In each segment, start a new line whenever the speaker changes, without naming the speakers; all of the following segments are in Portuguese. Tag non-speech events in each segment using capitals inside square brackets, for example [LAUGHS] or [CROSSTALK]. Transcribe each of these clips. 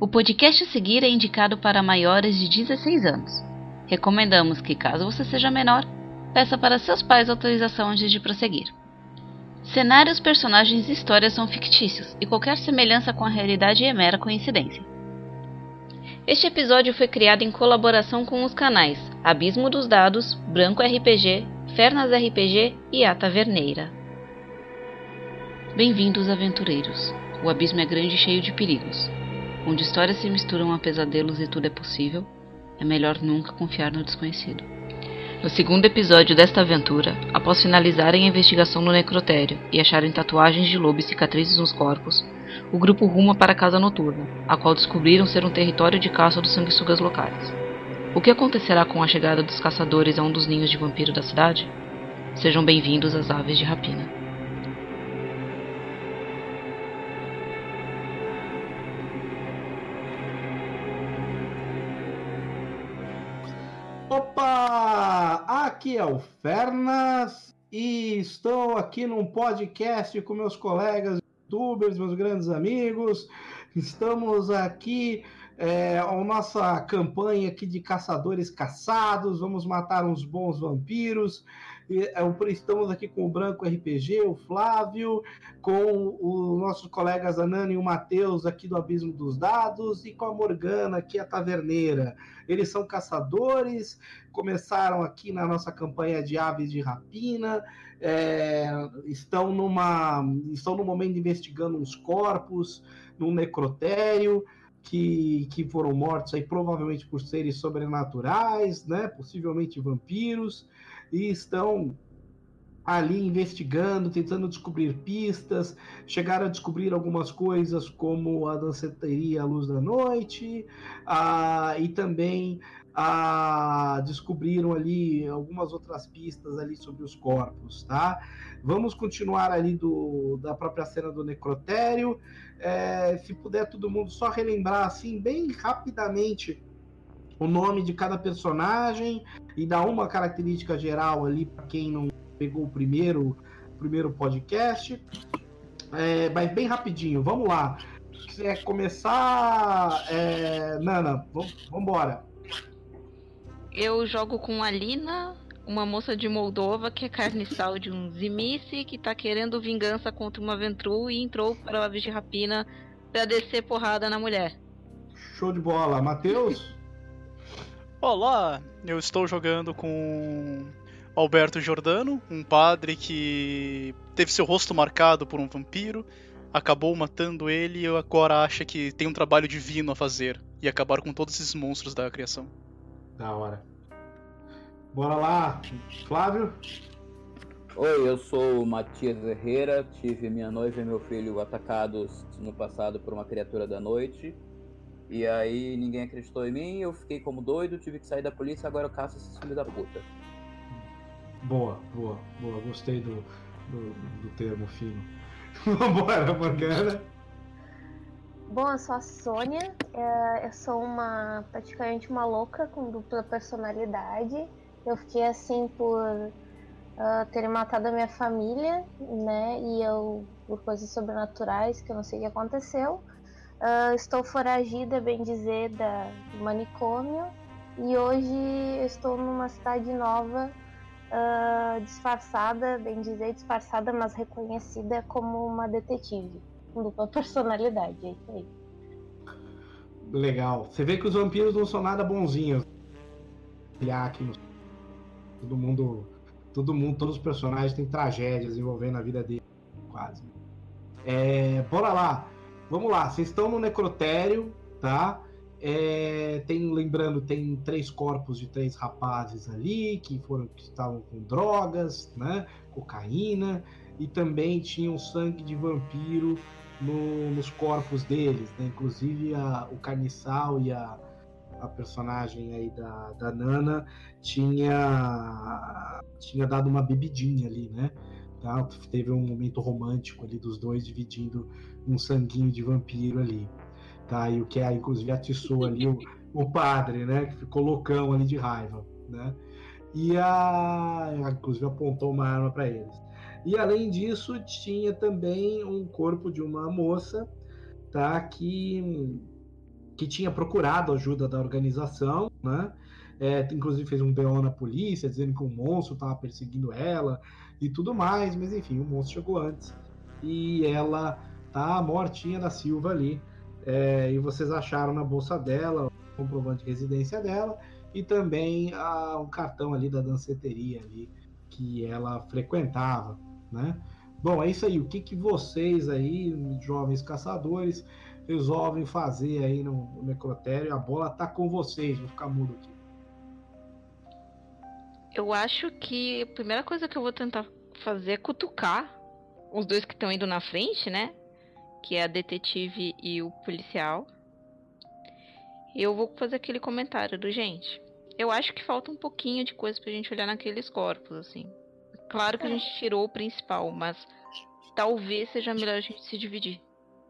O podcast a seguir é indicado para maiores de 16 anos. Recomendamos que, caso você seja menor, peça para seus pais autorização antes de prosseguir. Cenários, personagens e histórias são fictícios e qualquer semelhança com a realidade é mera coincidência. Este episódio foi criado em colaboração com os canais Abismo dos Dados, Branco RPG, Fernas RPG e A Taverneira. Bem-vindos, aventureiros. O abismo é grande e cheio de perigos. Onde histórias se misturam a pesadelos e tudo é possível, é melhor nunca confiar no desconhecido. No segundo episódio desta aventura, após finalizarem a investigação no necrotério e acharem tatuagens de lobo e cicatrizes nos corpos, o grupo ruma para a casa noturna, a qual descobriram ser um território de caça dos sanguessugas locais. O que acontecerá com a chegada dos caçadores a um dos ninhos de vampiro da cidade? Sejam bem-vindos às aves de rapina.
Aqui é o Fernas e estou aqui num podcast com meus colegas youtubers, meus grandes amigos. Estamos aqui é, a nossa campanha aqui de caçadores caçados. Vamos matar uns bons vampiros. É, estamos aqui com o Branco RPG, o Flávio, com os nossos colegas Anani e o Matheus aqui do Abismo dos Dados e com a Morgana aqui, a Taverneira. Eles são caçadores, começaram aqui na nossa campanha de aves de rapina, é, estão, numa, estão no momento investigando uns corpos, num necrotério, que, que foram mortos aí provavelmente por seres sobrenaturais, né? Possivelmente vampiros e estão ali investigando, tentando descobrir pistas, chegaram a descobrir algumas coisas como a danceteria à luz da noite, ah, e também ah, descobriram ali algumas outras pistas ali sobre os corpos, tá? Vamos continuar ali do, da própria cena do necrotério. É, se puder todo mundo só relembrar assim bem rapidamente o nome de cada personagem e dar uma característica geral ali para quem não pegou o primeiro, primeiro podcast. É, mas bem rapidinho, vamos lá. Se é começar, é, Nana, vamos embora.
Eu jogo com a Lina, uma moça de Moldova que é carniçal de um Zimice que tá querendo vingança contra uma Ventru e entrou para a de rapina para descer porrada na mulher.
Show de bola. Matheus?
Olá, eu estou jogando com Alberto Giordano, um padre que teve seu rosto marcado por um vampiro, acabou matando ele e agora acha que tem um trabalho divino a fazer e acabar com todos esses monstros da criação.
Da hora. Bora lá, Flávio?
Oi, eu sou o Matias Herrera, tive minha noiva e meu filho atacados no passado por uma criatura da noite e aí ninguém acreditou em mim, eu fiquei como doido, tive que sair da polícia, agora eu caço esses filhos da puta.
Boa, boa, boa. Gostei do, do, do termo fino. [LAUGHS] Vambora, Morgana.
Bom, eu sou a Sônia, é, eu sou uma praticamente uma louca com dupla personalidade. Eu fiquei assim por uh, ter matado a minha família, né? E eu por coisas sobrenaturais que eu não sei o que aconteceu. Uh, estou foragida, bem dizer, da, do manicômio e hoje estou numa cidade nova, uh, disfarçada, bem dizer, disfarçada, mas reconhecida como uma detetive, com dupla personalidade. É isso aí.
Legal. Você vê que os vampiros não são nada bonzinhos. Aqui no... Todo mundo, todo mundo, todos os personagens têm tragédias envolvendo a vida deles, quase. É, bora lá. Vamos lá, vocês estão no necrotério, tá? É, tem, lembrando, tem três corpos de três rapazes ali que foram que estavam com drogas, né? Cocaína e também tinham sangue de vampiro no, nos corpos deles, né? Inclusive a, o carniçal e a, a personagem aí da, da Nana tinha tinha dado uma bebidinha ali, né? Tá? Teve um momento romântico ali dos dois dividindo um sanguinho de vampiro ali. Tá? E o que é, inclusive, atiçou ali o, o padre, né? Que ficou loucão ali de raiva, né? E a, inclusive apontou uma arma para eles. E além disso, tinha também um corpo de uma moça, tá? Que que tinha procurado ajuda da organização, né? É, inclusive fez um BO na polícia, dizendo que um monstro estava perseguindo ela e tudo mais, mas enfim, o monstro chegou antes. E ela tá mortinha da Silva ali. É, e vocês acharam na bolsa dela o comprovante de residência dela e também a, um cartão ali da danceteria ali que ela frequentava, né? Bom, é isso aí. O que, que vocês aí, jovens caçadores, resolvem fazer aí no, no necrotério? A bola tá com vocês. Vou ficar mudo aqui.
Eu acho que a primeira coisa que eu vou tentar fazer é cutucar os dois que estão indo na frente, né? Que é a detetive e o policial. Eu vou fazer aquele comentário do gente. Eu acho que falta um pouquinho de coisa pra gente olhar naqueles corpos, assim. Claro que a gente tirou o principal, mas talvez seja melhor a gente se dividir.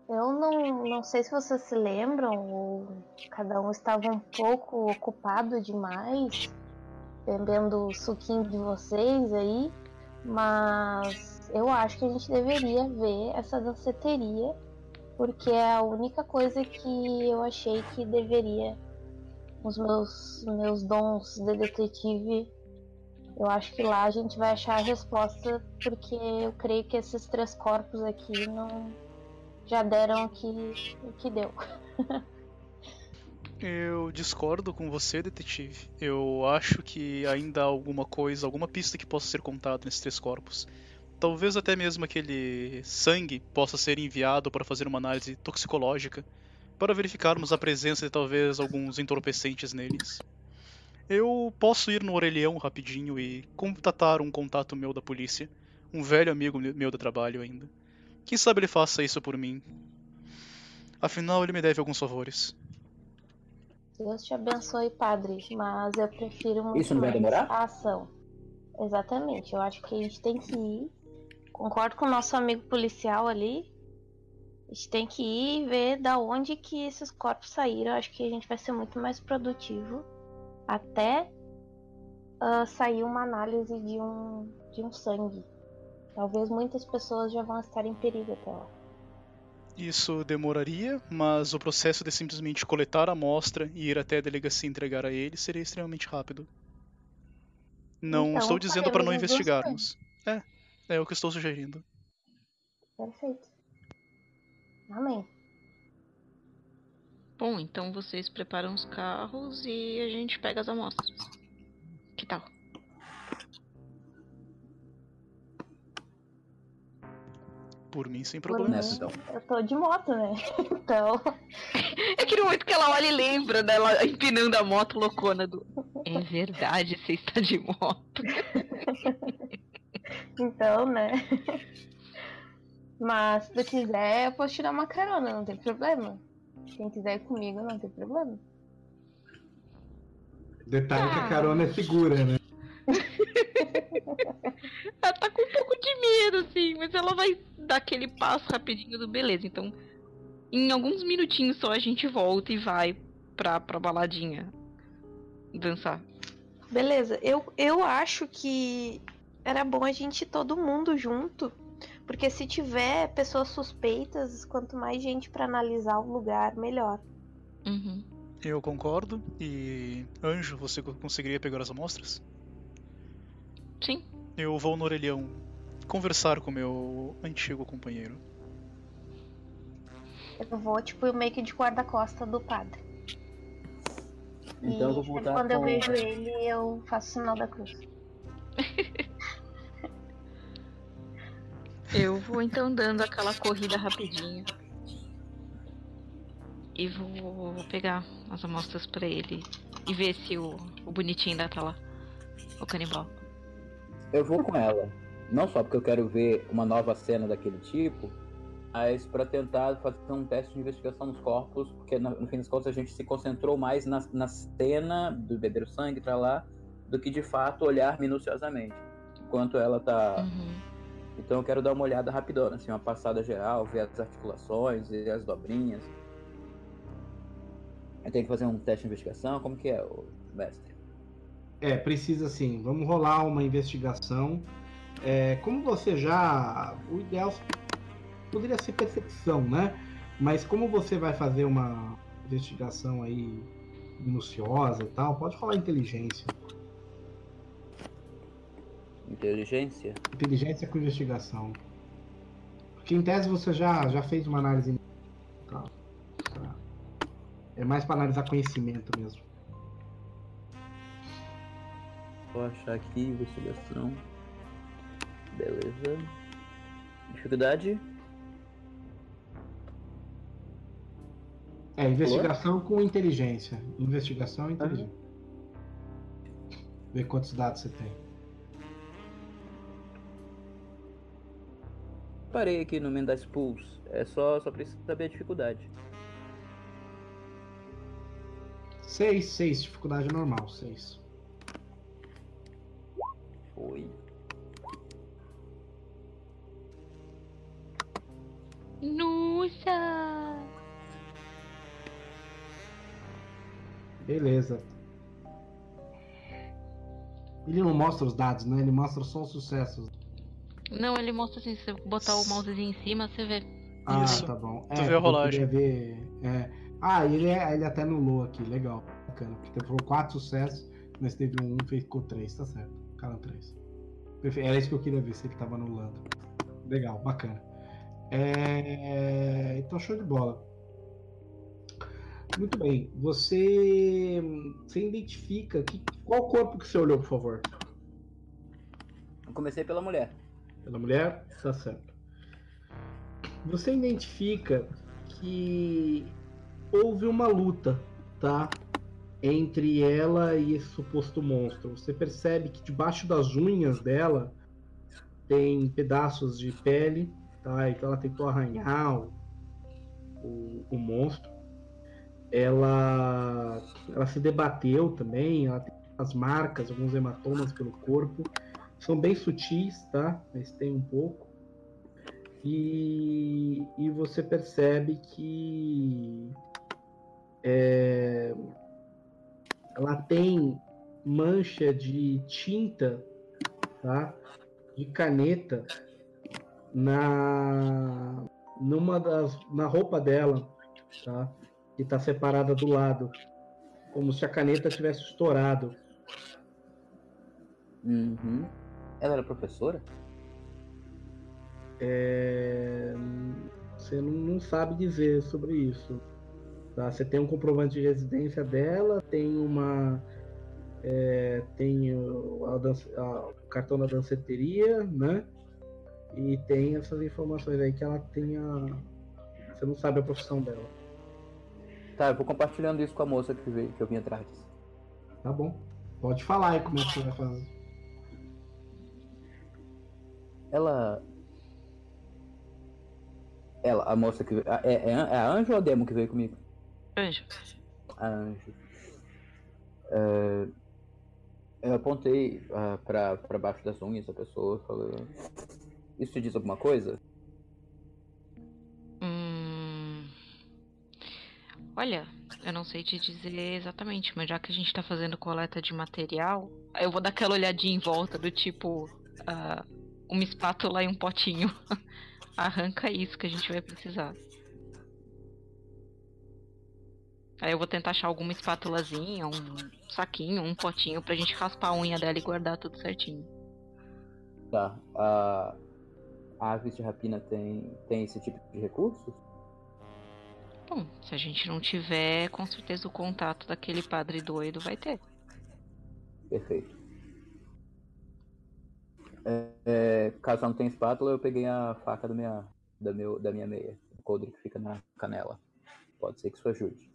Eu não, não sei se vocês se lembram, ou cada um estava um pouco ocupado demais bebendo o suquinho de vocês aí, mas eu acho que a gente deveria ver essa danceteria, porque é a única coisa que eu achei que deveria, os meus, meus dons de detetive, eu acho que lá a gente vai achar a resposta, porque eu creio que esses três corpos aqui não já deram o que, o que deu. [LAUGHS]
Eu discordo com você, detetive. Eu acho que ainda há alguma coisa, alguma pista que possa ser contada nesses três corpos. Talvez até mesmo aquele sangue possa ser enviado para fazer uma análise toxicológica, para verificarmos a presença de talvez alguns entorpecentes neles. Eu posso ir no orelhão rapidinho e contatar um contato meu da polícia, um velho amigo meu do trabalho ainda. Quem sabe ele faça isso por mim. Afinal, ele me deve alguns favores.
Deus te abençoe, padre, mas eu prefiro muito
Isso não vai demorar?
a ação. Exatamente, eu acho que a gente tem que ir. Concordo com o nosso amigo policial ali. A gente tem que ir ver da onde que esses corpos saíram. Acho que a gente vai ser muito mais produtivo até uh, sair uma análise de um, de um sangue. Talvez muitas pessoas já vão estar em perigo até lá.
Isso demoraria, mas o processo de simplesmente coletar a amostra e ir até a delegacia entregar a ele seria extremamente rápido. Não
Então,
estou dizendo para não investigarmos. É, é o que estou sugerindo.
Perfeito. Amém.
Bom, então vocês preparam os carros e a gente pega as amostras. Que tal?
Por mim, sem problema.
Então.
Eu tô de moto, né? [LAUGHS] Então,
É aquele momento que ela olha e lembra dela empinando a moto loucona do. [LAUGHS] É verdade, você está de moto. [LAUGHS]
então, né? [LAUGHS] Mas se tu quiser, eu posso te dar uma carona, não tem problema. Quem quiser ir comigo, não tem problema.
Detalhe que
Ah.
a carona é segura, né? [LAUGHS]
Ela tá com um pouco de medo, assim, mas ela vai dar aquele passo rapidinho do beleza. Então, em alguns minutinhos só a gente volta e vai pra, pra baladinha dançar.
Beleza, eu, eu acho que era bom a gente ir todo mundo junto. Porque se tiver pessoas suspeitas, quanto mais gente pra analisar o lugar, melhor.
Uhum.
Eu concordo. E. Anjo, você co- conseguiria pegar as amostras?
Sim.
Eu vou no orelhão conversar com meu antigo companheiro.
Eu vou, tipo, meio que de guarda-costa do padre.
Então eu vou
e
voltar
quando eu
com-
vejo ele, eu faço o sinal da cruz. [LAUGHS]
Eu vou então dando aquela corrida rapidinho. E vou, pegar as amostras pra ele e ver se o, o bonitinho ainda tá lá. O canibal.
Eu vou com ela. Não só porque eu quero ver uma nova cena daquele tipo, mas para tentar fazer um teste de investigação nos corpos, porque no, no fim das contas a gente se concentrou mais na, na cena do beber o sangue pra lá, do que de fato olhar minuciosamente. Enquanto ela tá.
Uhum.
Então eu quero dar uma olhada rapidona, assim, uma passada geral, ver as articulações e as dobrinhas. Eu tenho que fazer um teste de investigação? Como que é, o mestre?
É, precisa sim. Vamos rolar uma investigação. É, como você já. O ideal poderia ser percepção, né? Mas como você vai fazer uma. investigação aí minuciosa e tal, pode falar inteligência.
Inteligência?
Inteligência com investigação. Porque em tese você já, já fez uma análise. Tá. É mais para analisar conhecimento mesmo.
Vou achar aqui, investigação. Beleza. Dificuldade?
É, investigação com inteligência. Investigação e inteligência. Ver quantos dados você tem.
Parei aqui no Mendas Pools. É só, só preciso saber a dificuldade.
6, 6, dificuldade normal, 6.
Foi.
Nossa!
Beleza. Ele não mostra os dados, né? Ele mostra só os sucessos.
Não, ele mostra assim, se você botar o mousezinho em cima, você vê.
Ah,
Isso.
tá bom.
Tu
é,
vê a
porque eu
rolagem.
queria ver. É. Ah, ele, é, ele até anulou aqui, legal. Bacana. Porque foram quatro sucessos, mas teve um, ficou três, tá certo. Ficaram três. Perfeito. Era isso que eu queria ver, se ele tava anulando. Legal, bacana. É... Então, show de bola. Muito bem. Você, você identifica que, qual corpo que você olhou, por favor?
Eu comecei pela mulher.
Pela mulher? Tá certo. Você identifica que houve uma luta, tá? Entre ela e esse suposto monstro. Você percebe que debaixo das unhas dela tem pedaços de pele, tá? Então ela tentou arranhar o, o, o monstro. Ela, ela se debateu também, ela tem as marcas, alguns hematomas pelo corpo. São bem sutis, tá? Mas tem um pouco. E, e você percebe que é, ela tem mancha de tinta, tá? De caneta na numa das na roupa dela, tá? Que tá separada do lado, como se a caneta tivesse estourado.
Uhum. Ela era professora?
É, Você não, não sabe dizer sobre isso. Tá? Você tem um comprovante de residência dela, tem uma. é, tem o, a a- o cartão da danceteria, né? E tem essas informações aí que ela tem a. Você não sabe a profissão dela.
Tá, eu vou compartilhando isso com a moça que, veio, que eu vim atrás.
Tá bom. Pode falar aí como é que você vai fazer.
Ela. Ela, a moça que. a- É, é, é a Anjo ou a Demo que veio comigo?
Anjo.
A Anjo. É, eu apontei ah, pra, pra baixo das unhas da pessoa e falei. Isso te diz alguma coisa?
Hum... Olha, eu não sei te dizer exatamente, mas já que a gente tá fazendo coleta de material, eu vou dar aquela olhadinha em volta do tipo ah, uma espátula e um potinho. [LAUGHS] Arranca isso que a gente vai precisar. Aí eu vou tentar achar alguma espátulazinha, um saquinho, um potinho pra gente raspar a unha dela e guardar tudo certinho.
Tá. A, a aves de rapina tem, tem esse tipo de recursos?
Bom, se a gente não tiver, com certeza o contato daquele padre doido vai ter.
Perfeito. É, é, caso não tenha espátula, eu peguei a faca do minha, da, meu, da minha meia. O coldre que fica na canela. Pode ser que isso ajude.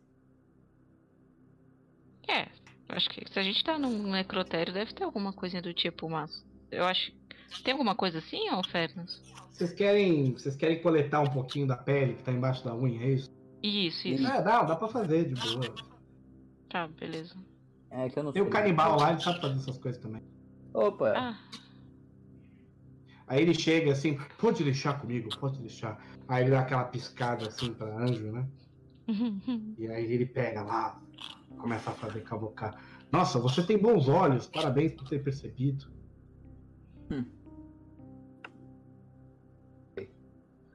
É, acho que se a gente tá num necrotério, deve ter alguma coisinha do tipo, mas eu acho. Tem alguma coisa assim, ô Febnas?
Vocês querem, vocês querem coletar um pouquinho da pele que tá embaixo da unha, é isso?
Isso, isso.
É, dá, dá pra fazer de boa.
Tá, beleza.
É que eu não
Tem
sei.
o canibal lá, ele sabe fazer essas coisas também.
Opa!
Ah,
Aí ele chega assim, pode deixar comigo, pode deixar. Aí ele dá aquela piscada assim pra anjo, né? [LAUGHS] E aí ele pega lá, começa a fazer cavocar. Nossa, você tem bons olhos, parabéns por ter percebido.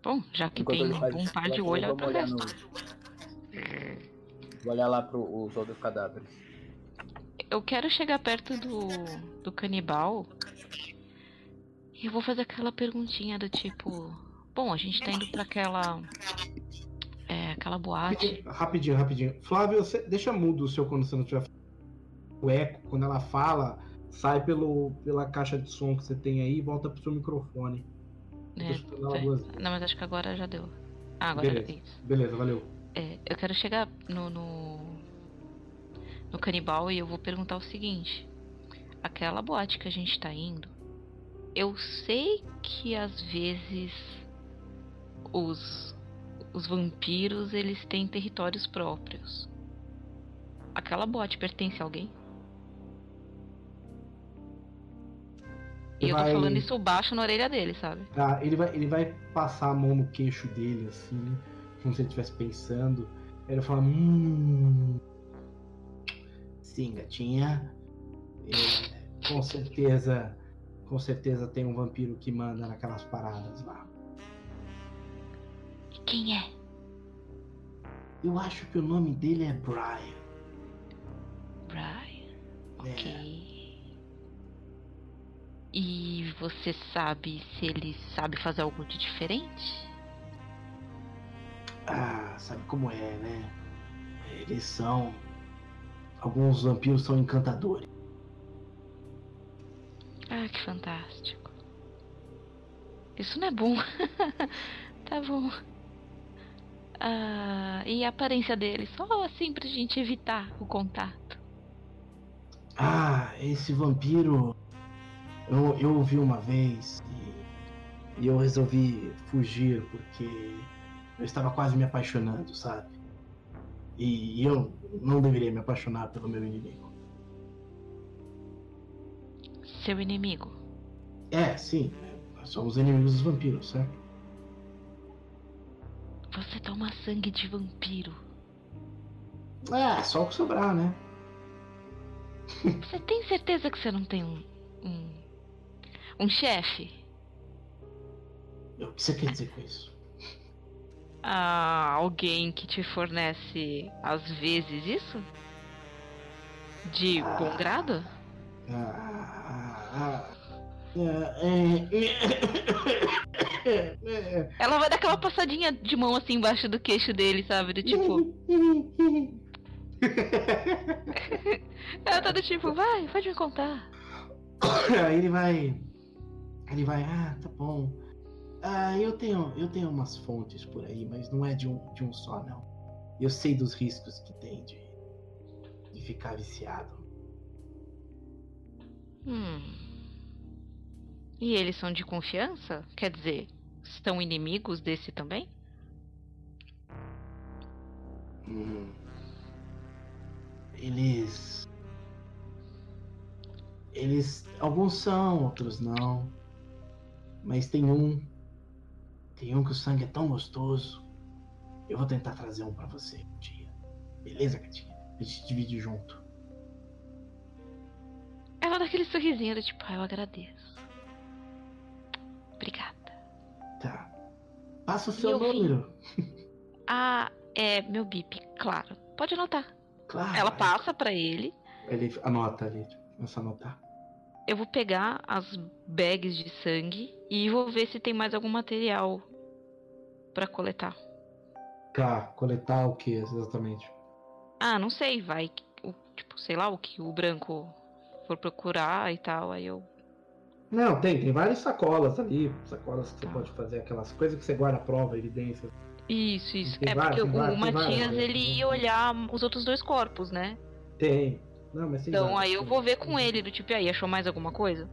Bom, já que
Enquanto
tem
faz
um par de
eu
olho, é
vou olhar no. Vou olhar lá para os outros cadáveres.
Eu quero chegar perto do, do canibal e eu vou fazer aquela perguntinha do tipo: Bom, a gente tá indo pra aquela. É, aquela boate.
Rapidinho, rapidinho. Flávio, você deixa mudo o seu quando você não tiver. O eco, quando ela fala, sai pelo, pela caixa de som que você tem aí e volta pro seu microfone.
É,
vezes.
Não, mas acho que agora já deu. Ah, agora
Beleza.
já.
Beleza, valeu.
É, eu quero chegar no, no. no canibal e eu vou perguntar o seguinte: aquela boate que a gente tá indo, eu sei que às vezes os. os vampiros eles têm territórios próprios. Aquela boate pertence a alguém? E eu tô
Vai-
falando isso baixo na orelha dele, sabe?
Tá, ele vai, ele vai passar a mão no queixo dele, assim, como se ele estivesse pensando. Ele fala, hum. Sim, gatinha. É, com certeza. Com certeza tem um vampiro que manda naquelas paradas lá.
Quem é?
Eu acho que o nome dele é Brian.
Brian.
É.
Ok. E você sabe se ele sabe fazer algo de diferente?
Ah, sabe como é, né? Eles são. Alguns vampiros são encantadores.
Ah, que fantástico. Isso não é bom. [LAUGHS] tá bom. Ah, e a aparência dele? Só assim pra gente evitar o contato.
Ah, esse vampiro. Eu, eu ouvi uma vez e, e eu resolvi fugir porque eu estava quase me apaixonando, sabe? E eu não deveria me apaixonar pelo meu inimigo.
Seu inimigo.
É, sim, nós somos inimigos dos vampiros, certo?
Você toma sangue de vampiro.
É, só o que sobrar, né? [LAUGHS]
Você tem certeza que você não tem um. um. um chefe?
O que você quer dizer com isso? [LAUGHS]
Ah, alguém que te fornece às vezes isso? De bom grado?
Ah, ah, ah,
Ela vai dar aquela passadinha de mão assim embaixo do queixo dele, sabe? Do tipo. [LAUGHS] Ela tá do tipo, vai, pode me contar.
Aí ele vai. Ele vai, ah, tá bom. Ah, eu tenho, eu tenho umas fontes por aí, mas não é de um, de um só, não. Eu sei dos riscos que tem de, de ficar viciado.
Hum. E eles são de confiança? Quer dizer, são inimigos desse também?
Hum. Eles. Eles. Alguns são, outros não. Mas tem um. Tem um que o sangue é tão gostoso. Eu vou tentar trazer um pra você um dia. Beleza, gatinha? A gente divide junto.
Ela dá aquele sorrisinho do tipo, ah, eu agradeço. Obrigada.
Tá. Passa o seu
eu vi.
número. [LAUGHS]
Ah, é meu bip, claro. Pode anotar.
Claro.
Ela passa pra ele.
Ele anota ali. Começa a anotar.
Eu vou pegar as bags de sangue e vou ver se tem mais algum material pra coletar.
Tá, coletar o que exatamente?
Ah, não sei, vai. o- Tipo, sei lá, o que o branco for procurar e tal, aí eu.
Não, tem, tem várias sacolas ali, sacolas que você
Tá.
pode fazer, aquelas coisas que você guarda prova, evidências.
Isso, isso.
Tem
é
várias,
porque
várias,
o Matias
várias.
ele ia olhar os outros dois corpos, né?
Tem. Não, mas tem
Então
várias,
aí eu vou ver com ele, do tipo, e aí, achou mais alguma coisa?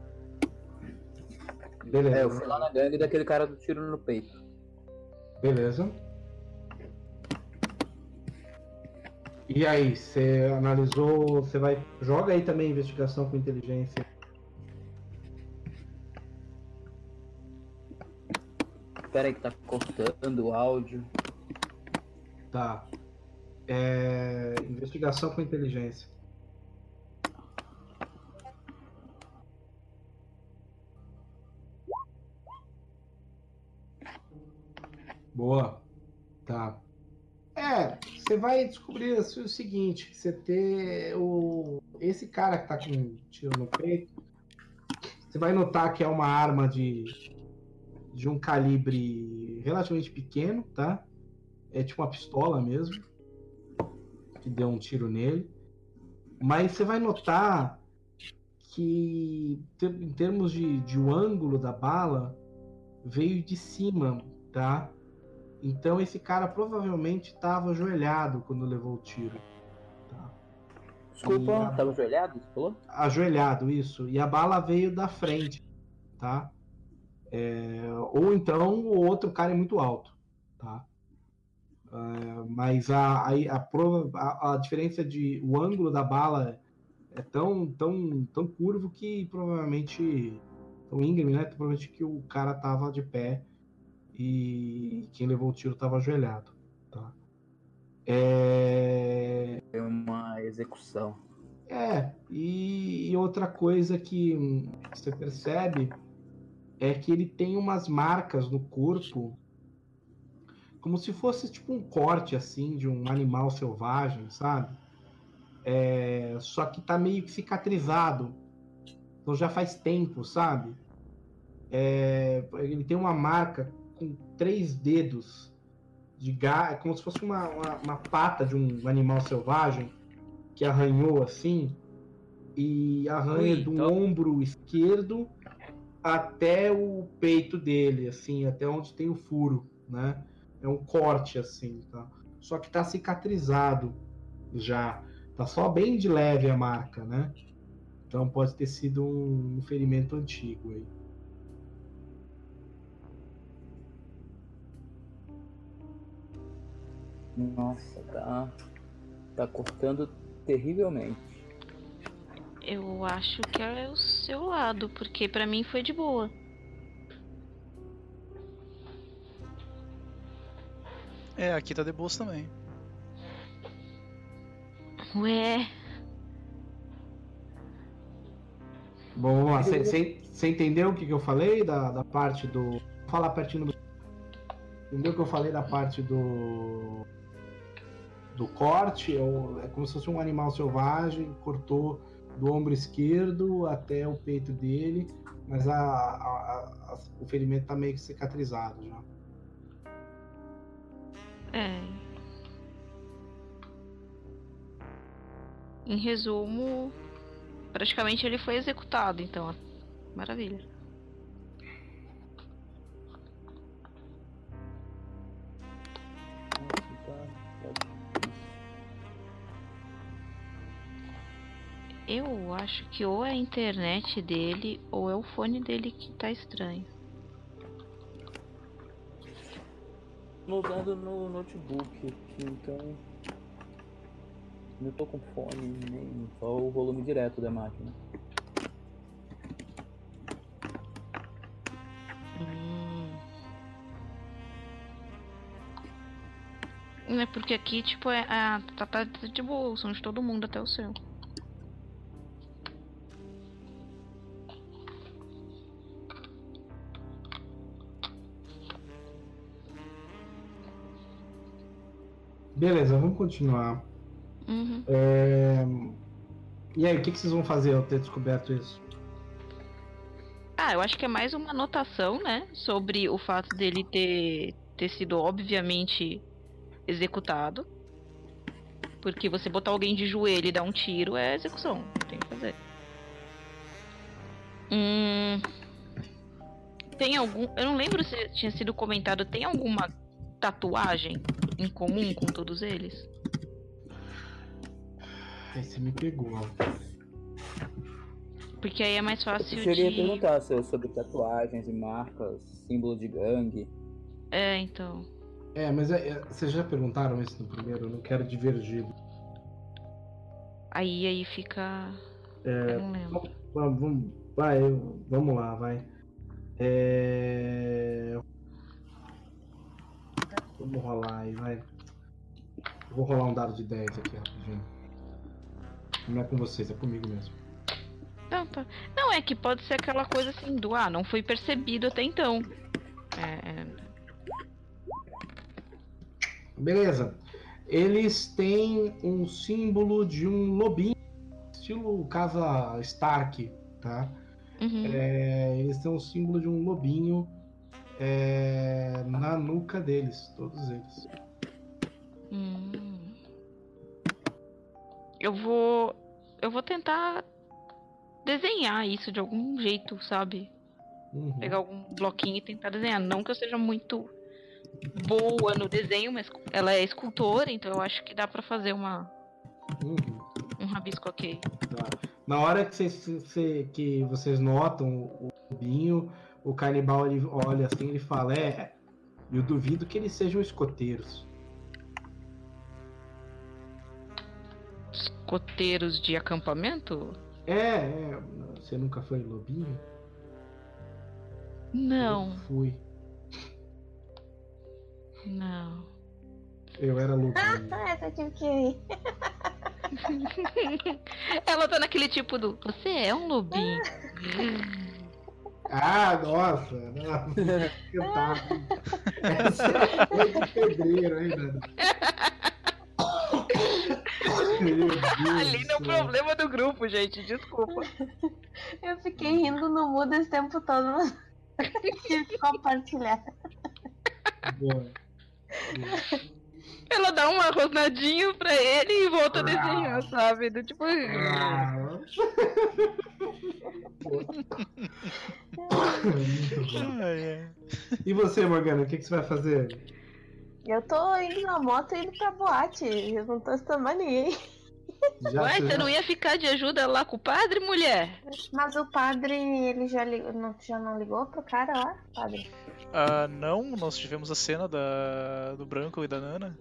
Beleza.
É, eu fui lá na gangue daquele cara do tiro no peito.
Beleza. E aí, você analisou, você vai. Joga aí também investigação com inteligência.
Pera aí que tá cortando o áudio.
Tá. É, investigação com inteligência. Boa. Tá. É, você vai descobrir assim, o seguinte: você ter o. Esse cara que tá com um tiro no peito, você vai notar que é uma arma de, de um calibre relativamente pequeno, tá? É tipo uma pistola mesmo. Que deu um tiro nele. Mas você vai notar que, em termos de, de o ângulo da bala, veio de cima, tá? Então esse cara provavelmente estava ajoelhado quando levou o tiro. Tá?
Desculpa,
E a-
tava ajoelhado, falou?
Ajoelhado, isso. E a bala veio da frente, tá? É, ou então o outro cara é muito alto, tá? É, mas a, a, a, prova- a- a diferença de o ângulo da bala é tão, tão, tão curvo que provavelmente tão íngreme, né? Provavelmente que o cara tava de pé e quem levou o tiro tava ajoelhado, tá? É,
Foi uma execução.
é, e, e outra coisa que você percebe é que ele tem umas marcas no corpo, como se fosse tipo um corte assim de um animal selvagem, sabe? É, só que tá meio que cicatrizado. Então já faz tempo, sabe? É, ele tem uma marca com três dedos de garra, como se fosse uma, uma, uma pata de um animal selvagem que arranhou assim e arranha
Ui,
do
então-
ombro esquerdo até o peito dele, assim, até onde tem o furo, né? É um corte assim, tá? Só que tá cicatrizado já. Tá só bem de leve a marca, né? Então pode ter sido um ferimento antigo aí.
Nossa, tá. Tá cortando terrivelmente.
Eu acho que é o seu lado, porque pra mim foi de boa.
É, aqui tá de boas também.
Ué,
Bom, vamos lá. Você entendeu o que, que eu falei da, da parte do. Vou falar pertinho do. Entendeu o que eu falei da parte do. Do corte? É o- É como se fosse um animal selvagem, cortou do ombro esquerdo até o peito dele, mas a, a- a- o ferimento tá meio que cicatrizado já.
é. Em resumo, praticamente ele foi executado, então. Maravilha. Eu acho que ou é a internet dele ou é o fone dele que tá estranho.
Tô usando no notebook aqui, então. Não tô com fone nem só o volume direto da máquina.
Hum. É porque aqui, tipo, é, a, tá, tá de boa, o som de todo mundo, até o seu.
Beleza, vamos continuar.
Uhum.
É, E aí, o que, que vocês vão fazer ao ter descoberto isso?
Ah, eu acho que é mais uma anotação, né? Sobre o fato dele ter, ter sido obviamente executado. Porque você botar alguém de joelho e dar um tiro é execução. Tem que fazer. Hum. Tem algum. Eu não lembro se tinha sido comentado. Tem alguma tatuagem em comum com todos eles?
Aí você me pegou.
Porque aí é mais fácil
Eu queria
de.
perguntar se- sobre tatuagens e marcas, símbolo de gangue.
É, então.
É, mas é- é- vocês já perguntaram isso no primeiro? Eu não quero divergir.
Aí aí fica.
É,
Eu não lembro.
Vamos, vamos, vai, vamos lá, vai. É... Vamos rolar aí, vai. Vou rolar um dado de 10 aqui, rapidinho. Não é com vocês, é comigo mesmo.
Não, tá. Não, é que pode ser aquela coisa assim do ah, não foi percebido até então. É, é,
Beleza. eles têm um símbolo de um lobinho, estilo casa Stark, tá?
Uhum.
É, eles têm um símbolo de um lobinho é, na nuca deles, todos eles.
Hum. Eu vou. Eu vou tentar desenhar isso de algum jeito, sabe?
Uhum.
Pegar algum bloquinho e tentar desenhar. Não que eu seja muito boa no desenho, mas ela é escultora, então eu acho que dá pra fazer uma,
Uhum.
um rabisco ok.
Tá. Na hora que vocês, cê- que vocês notam o lobinho, o canibal ele olha assim ele fala: É, eu duvido que eles sejam escoteiros.
Escoteiros de acampamento?
É, é, você nunca foi lobinho?
Não,
Eu fui.
não.
Eu era lobinho.
Ah, essa eu tive que ir. [LAUGHS]
Ela tá naquele tipo do. Você é um lobinho. [LAUGHS]
Ah, nossa! nossa que otário. Essa é de pedreiro, hein, Deus
Ali não é o problema do grupo, gente. Desculpa.
Eu fiquei rindo no mudo esse tempo todo, mas [LAUGHS] tive que compartilhar.
Boa.
Ela dá um arrosnadinho pra ele e volta a desenhar, sabe? Do tipo.
Ah. E você, Morgana, o que, que você vai fazer?
Eu tô indo na moto e indo pra boate. Eu não tô estando mais ninguém.
Já
Ué,
você
você não ia ficar de ajuda lá com o padre, mulher?
Mas o padre, ele já, ligou, não, já não ligou pro cara lá? Padre.
Ah, não, nós tivemos a cena da, do Branco e da Nana.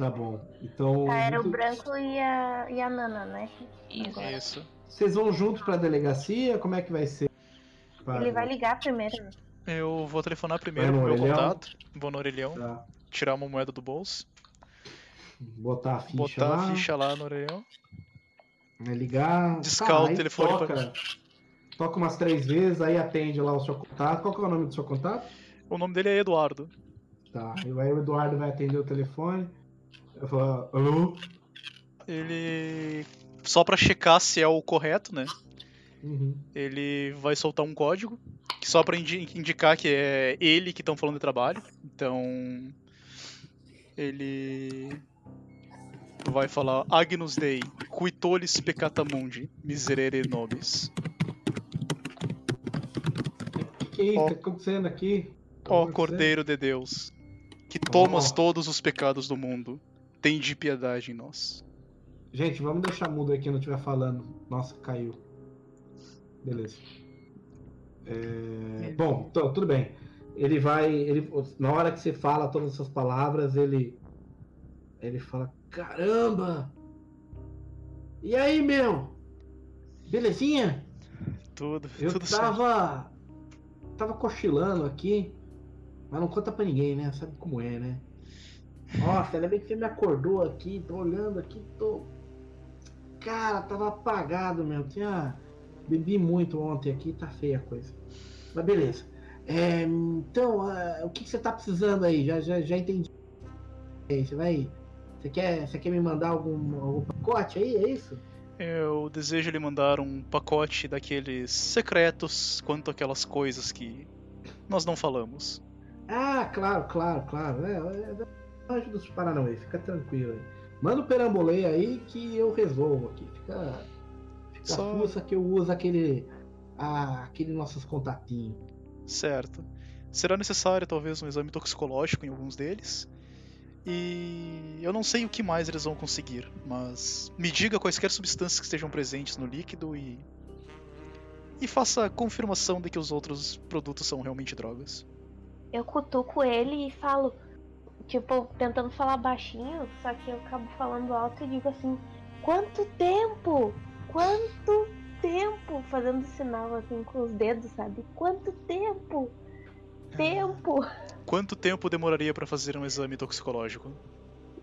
Tá bom. Então.
Ah, era o
muito-
branco e a, e a Nana, né?
Isso.
Isso.
Vocês vão juntos pra delegacia? Como é que vai ser?
Ele vai ligar primeiro. né?
Eu vou telefonar primeiro
no
meu
orelhão?
contato. Vou no orelhão,
Tá.
tirar uma moeda do bolso,
Botar a ficha
botar
lá.
a ficha lá no orelhão.
Vai ligar.
Discar o
aí
telefone
Toca, toca umas três vezes, aí atende lá o seu contato. Qual que é o nome do seu contato?
O nome dele é Eduardo.
Tá. E aí o Eduardo vai atender o telefone. Eu falo, alô?
Ele. Só pra checar se é o correto, né?
Uhum.
Ele vai soltar um código. Que só pra indi- indicar que é ele que estão falando de trabalho. Então. Ele. Vai falar Agnus Dei, Quitolis peccata mundi, miserere nobis.
O que, que é isso?
Ó.
Tá acontecendo aqui? Tá
Ó
acontecendo?
Cordeiro de Deus, que tomas
Ó.
todos os pecados do mundo, tem de piedade em nós.
Gente, vamos deixar mudo aí quem não estiver falando. Nossa, caiu. Beleza. É, Bom, então, tudo bem. Ele vai. Ele, na hora que você fala todas essas palavras, ele. Ele fala: Caramba! E aí, meu? Belezinha?
Tudo,
Eu
tudo certo.
tava. Tava cochilando aqui. Mas não conta pra ninguém, né? Sabe como é, né? Nossa, ainda bem que você me acordou aqui. Tô olhando aqui, tô. Cara, tava apagado mesmo. Tinha. Bebi muito ontem aqui, tá feia a coisa. Mas beleza. É, então, ah, o que, que você tá precisando aí? Já, já, já entendi. É, Você vai. Você quer, você quer me mandar algum, algum pacote aí? É isso?
Eu desejo lhe mandar um pacote daqueles secretos quanto aquelas coisas que nós não falamos.
Ah, claro, claro, claro. É, é, longe dos Paranauê, fica tranquilo aí. Manda o perambolei aí que eu resolvo aqui. Fica. Fica
Só-
fuça que eu uso aquele. Ah, aquele nossos contatinhos.
Certo. Será necessário talvez um exame toxicológico em alguns deles. E eu não sei o que mais eles vão conseguir, mas me diga quaisquer substâncias que estejam presentes no líquido e. E faça a confirmação de que os outros produtos são realmente drogas.
Eu cutuco ele e falo, tipo, tentando falar baixinho, só que eu acabo falando alto e digo assim, quanto tempo? Quanto tempo? Fazendo sinal assim com os dedos, sabe? Quanto tempo? Tempo!
Quanto tempo demoraria para fazer um exame toxicológico?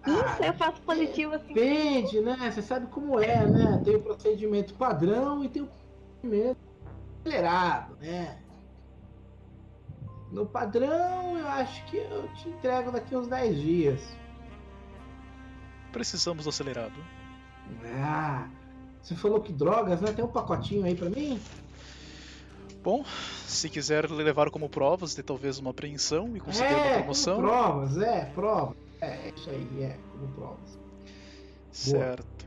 Isso, eu faço positivo assim.
Depende, né? Você sabe como é, né? Tem o procedimento padrão e tem o procedimento acelerado, né? No padrão, eu acho que eu te entrego daqui uns 10 dias.
Precisamos do acelerado.
Ah, você falou que drogas, né? Tem um pacotinho aí pra mim?
Bom, se quiser levar como provas de talvez uma apreensão e conseguir uma
é,
promoção.
como provas, é, provas. É, isso aí, é, como provas.
Certo.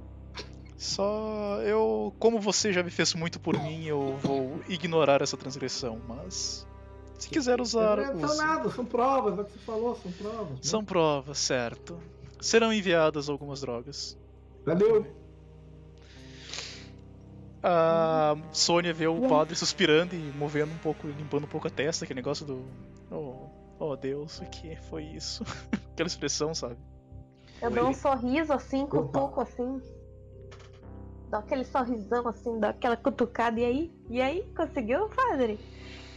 Só eu, como você já me fez muito por mim, eu vou ignorar essa transgressão, mas se quiser usar,
Não são
use.
nada, são provas, é o que você falou, são provas. né?
São provas, certo. Serão enviadas algumas drogas.
Valeu.
A Sônia vê o padre suspirando e movendo um pouco, limpando um pouco a testa, aquele negócio do. Oh, oh Deus, o que foi isso? [LAUGHS] Aquela expressão, sabe?
Eu dou um sorriso assim,
Opa.
cutuco assim. Dou aquele sorrisão assim, dou aquela cutucada. E aí? E aí? Conseguiu, padre?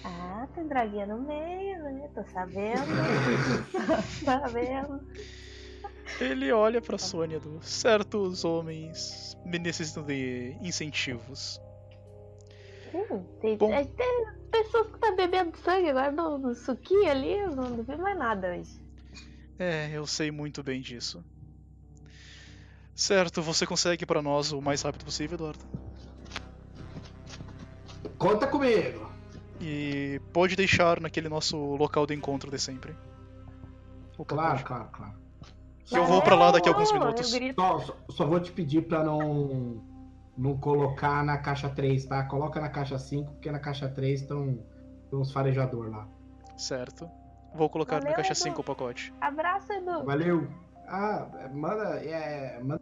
Ah, tem draguinha no meio, né? Tô sabendo. [LAUGHS] Tô sabendo.
Ele olha pra Sônia do. Certos homens necessitam de incentivos.
Hum, tem,
Bom.
é, tem pessoas que tá bebendo sangue agora no, no suquinho ali, eu não, não vi mais nada hoje.
É, eu sei muito bem disso. Certo, você consegue pra nós o mais rápido possível, Eduardo.
Conta comigo.
E pode deixar naquele nosso local de encontro de sempre. Opa,
Claro,
pode.
claro, claro.
Que eu vou pra lá daqui a alguns minutos.
Só, só, só vou te pedir pra não, não colocar na caixa 3, tá? Coloca na caixa 5, porque na caixa 3 estão tem uns farejador lá.
Certo. Vou colocar na
Valeu,
caixa
Edu.
5 o pacote.
Abraço, Edu.
Valeu. Ah, manda, é, manda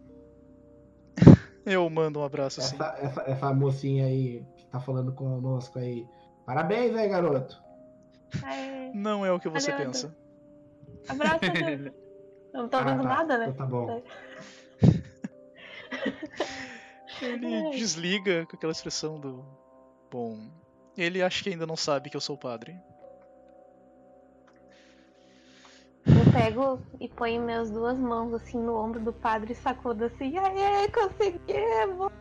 [LAUGHS]
Eu mando um abraço sim.
essa, essa, essa mocinha aí que tá falando conosco aí. Parabéns, aí, garoto.
Aê,
Não é o que você
Valeu,
pensa.
Abraço. [LAUGHS] Não tô
Ah,
ouvindo
tá.
nada, né?
Então tá bom. [LAUGHS]
Ele desliga com aquela expressão do. Bom. Ele acha que ainda não sabe que eu sou padre.
Eu pego e ponho minhas duas mãos assim no ombro do padre e sacudo assim. Aê, conseguimos!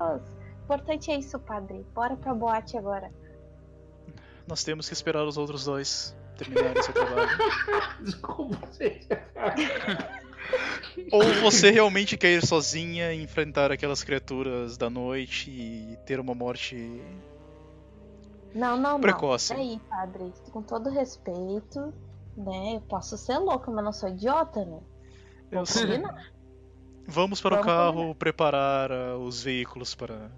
O importante é isso, padre. Bora pra boate agora.
Nós temos que esperar os outros dois terminarem seu trabalho. [LAUGHS]
Desculpa, gente.
Ou você realmente quer ir sozinha e enfrentar aquelas criaturas da noite e ter uma morte.
Não, não,
Precoce.
não. Peraí, padre. Com todo respeito, né? Eu posso ser louca, mas não sou idiota, né?
Eu
Vamos
sei.
combinar.
Vamos para o
Vamos
carro preparar ah, os veículos para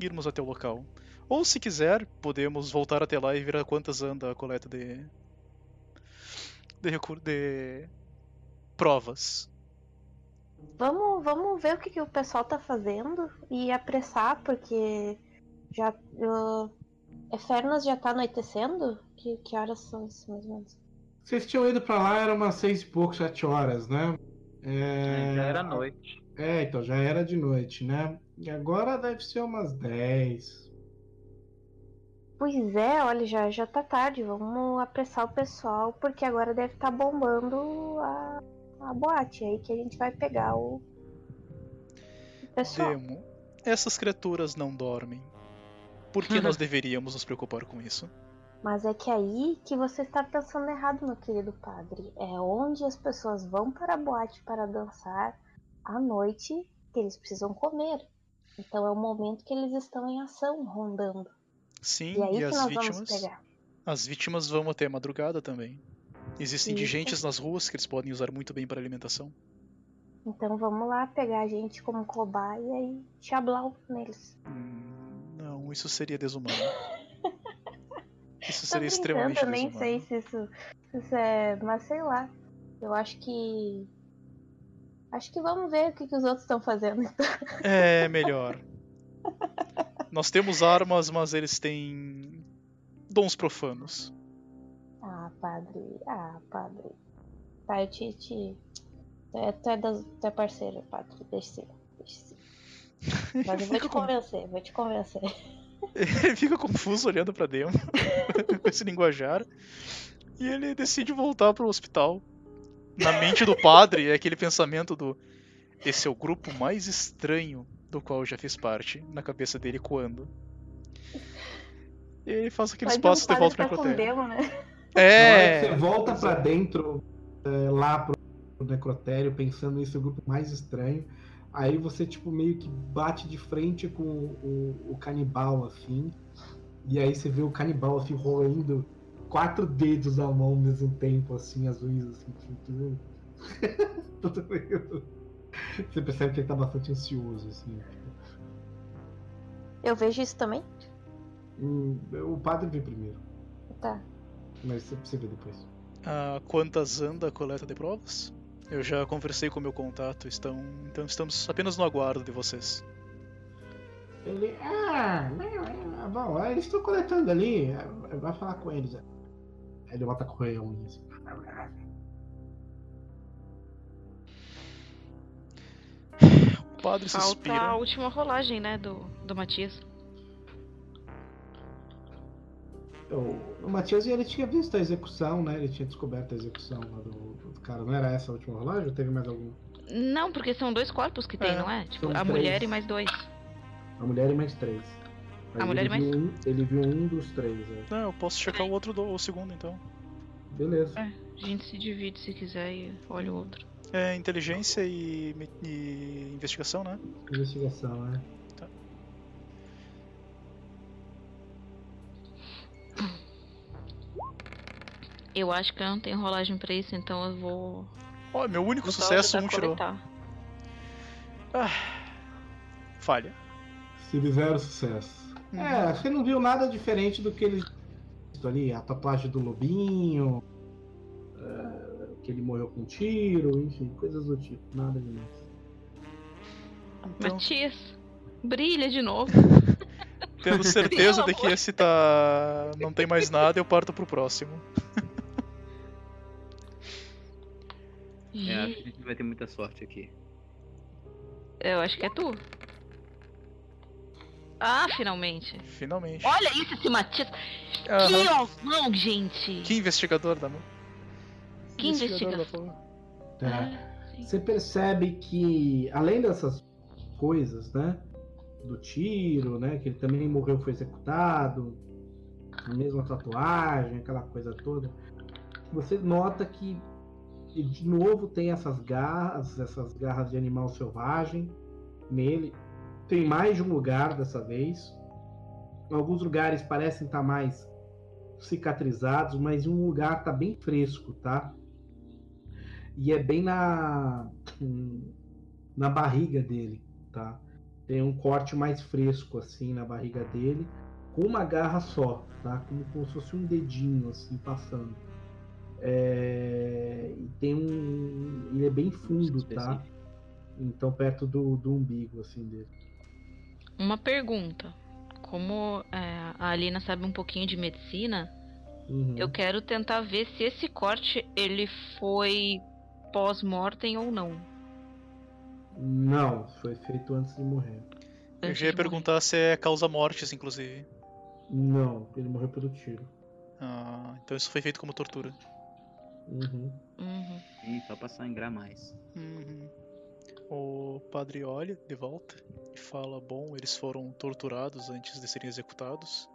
irmos até o local. Ou se quiser, podemos voltar até lá e ver a quantas anda a coleta de. de, recur- de provas.
Vamos, vamos ver o que, que o pessoal tá fazendo e apressar, porque já. Uh, Efernas já tá anoitecendo? Que, que horas são isso, mais ou menos?
Vocês tinham ido pra lá, era umas seis e pouco, sete horas, né? É...
Já era noite.
É, então já era de noite, né? E agora deve ser umas 10.
Pois é, olha, já, já tá tarde. Vamos apressar o pessoal, porque agora deve estar bombando a, a boate aí que a gente vai pegar o, o pessoal.
Demo, essas criaturas não dormem. Por que nós [LAUGHS] deveríamos nos preocupar com isso?
Mas é que aí que você está pensando errado, meu querido padre. É onde as pessoas vão para a boate para dançar à noite que eles precisam comer. Então é o momento que eles estão em ação, rondando.
Sim,
E é
e as vítimas. As vítimas vão até a madrugada também. Existem
Isso.
indigentes nas ruas que eles podem usar muito bem para alimentação.
Então vamos lá pegar a gente como cobaia e chablau neles.
Hum, não, isso seria desumano. [LAUGHS] Isso seria extremamente
eu nem
desumano.
sei se isso, se isso é. Mas sei lá. Eu acho que. Acho que vamos ver o que, que os outros estão fazendo.
É melhor. [LAUGHS] Nós temos armas, mas eles têm dons profanos.
Ah, padre. Ah, padre. Eu te. te... Tu, é, tu, é das, tu é parceiro, padre. Deixa ser. Deixa ser. Mas eu vou [LAUGHS] te convencer, vou te convencer.
Ele fica confuso olhando pra dentro [LAUGHS] com esse linguajar. E ele decide voltar pro hospital. Na mente do padre é aquele pensamento do esse é o grupo mais estranho do qual eu já fiz parte, na cabeça dele quando. E ele faz aqueles
um
passos de
padre
volta pra
demo, né?
É,
você volta pra dentro, é, lá pro necrotério, pensando nesse grupo mais estranho. Aí você, tipo, meio que bate de frente com o, o, o canibal, assim. E aí você vê o canibal, assim, roendo quatro dedos na mão ao mesmo tempo, assim, azuis, assim, tudo. [LAUGHS] tudo meio... [LAUGHS] Você percebe que ele tá bastante ansioso, assim.
Eu vejo isso também?
Hum, o padre vê primeiro,
Tá.
mas você- vê depois.
A quantas anda a coleta de provas? Eu já conversei com o meu contato, estão, então estamos apenas no aguardo de vocês.
Ele. Ah, não, é, bom, eles estão coletando ali. é, Vai falar com eles. Ele bota a correr a unha assim.
Padre
Falta
suspira.
a última rolagem, né, do, do Matias.
O, o Matias ele tinha visto a execução, né? Ele tinha descoberto a execução lá do, do cara. Não era essa a última rolagem ou teve mais alguma?
Não, porque são dois corpos que tem,
É,
não é? Tipo, a mulher
três.
e mais dois.
A mulher e mais três. Mas
A mulher e mais-
Um, ele viu um dos três. é.
Não, eu posso checar o outro, do, o segundo então.
Beleza.
É, a gente se divide se quiser e olha o outro.
É inteligência e, e investigação, né?
Investigação, né?
Eu acho que eu não tenho rolagem pra isso, então eu vou.
Ó, meu único sucesso, um tirou. Ah, falha.
Tive zero sucesso.
Uhum.
É, você não viu nada diferente do que ele visto ali, a tatuagem do lobinho, é, que ele morreu com um tiro, enfim, coisas do tipo, nada demais.
Então,
Matias, brilha de novo. [LAUGHS]
tendo certeza de que esse tá. não tem mais nada, eu parto pro próximo. [LAUGHS]
É, acho que a gente vai ter muita sorte aqui.
Eu acho que é tu. Ah, finalmente.
Finalmente.
Olha isso, esse Matias.
Aham.
Que aulão, gente.
Que investigador da mão.
Que investigação.
É.
Ah.
Você percebe que, além dessas coisas, né? Do tiro, né? Que ele também morreu, foi executado, a mesma tatuagem, aquela coisa toda. Você nota que, de novo, tem essas garras, essas garras de animal selvagem nele. Tem mais de um lugar dessa vez. Alguns lugares parecem estar mais cicatrizados, mas um lugar tá bem fresco, tá? E é bem na na barriga dele, tá? Tem um corte mais fresco assim na barriga dele, com uma garra só, tá? Como, como se fosse um dedinho assim passando. É, E tem um, ele é bem fundo, tá? Então perto do, do umbigo assim dele.
Uma pergunta. Como é, a Alina sabe um pouquinho de medicina,
Uhum.
eu quero tentar ver se esse corte ele foi pós-mortem ou não.
Não, foi feito antes de morrer.
Eu já ia perguntar se é causa mortes, inclusive.
Não, ele morreu pelo tiro.
Ah, então isso foi feito como tortura.
Uhum.
Uhum.
Sim, só pra sangrar mais.
Uhum. O padre olha de volta e fala: Bom, eles foram torturados antes de serem executados.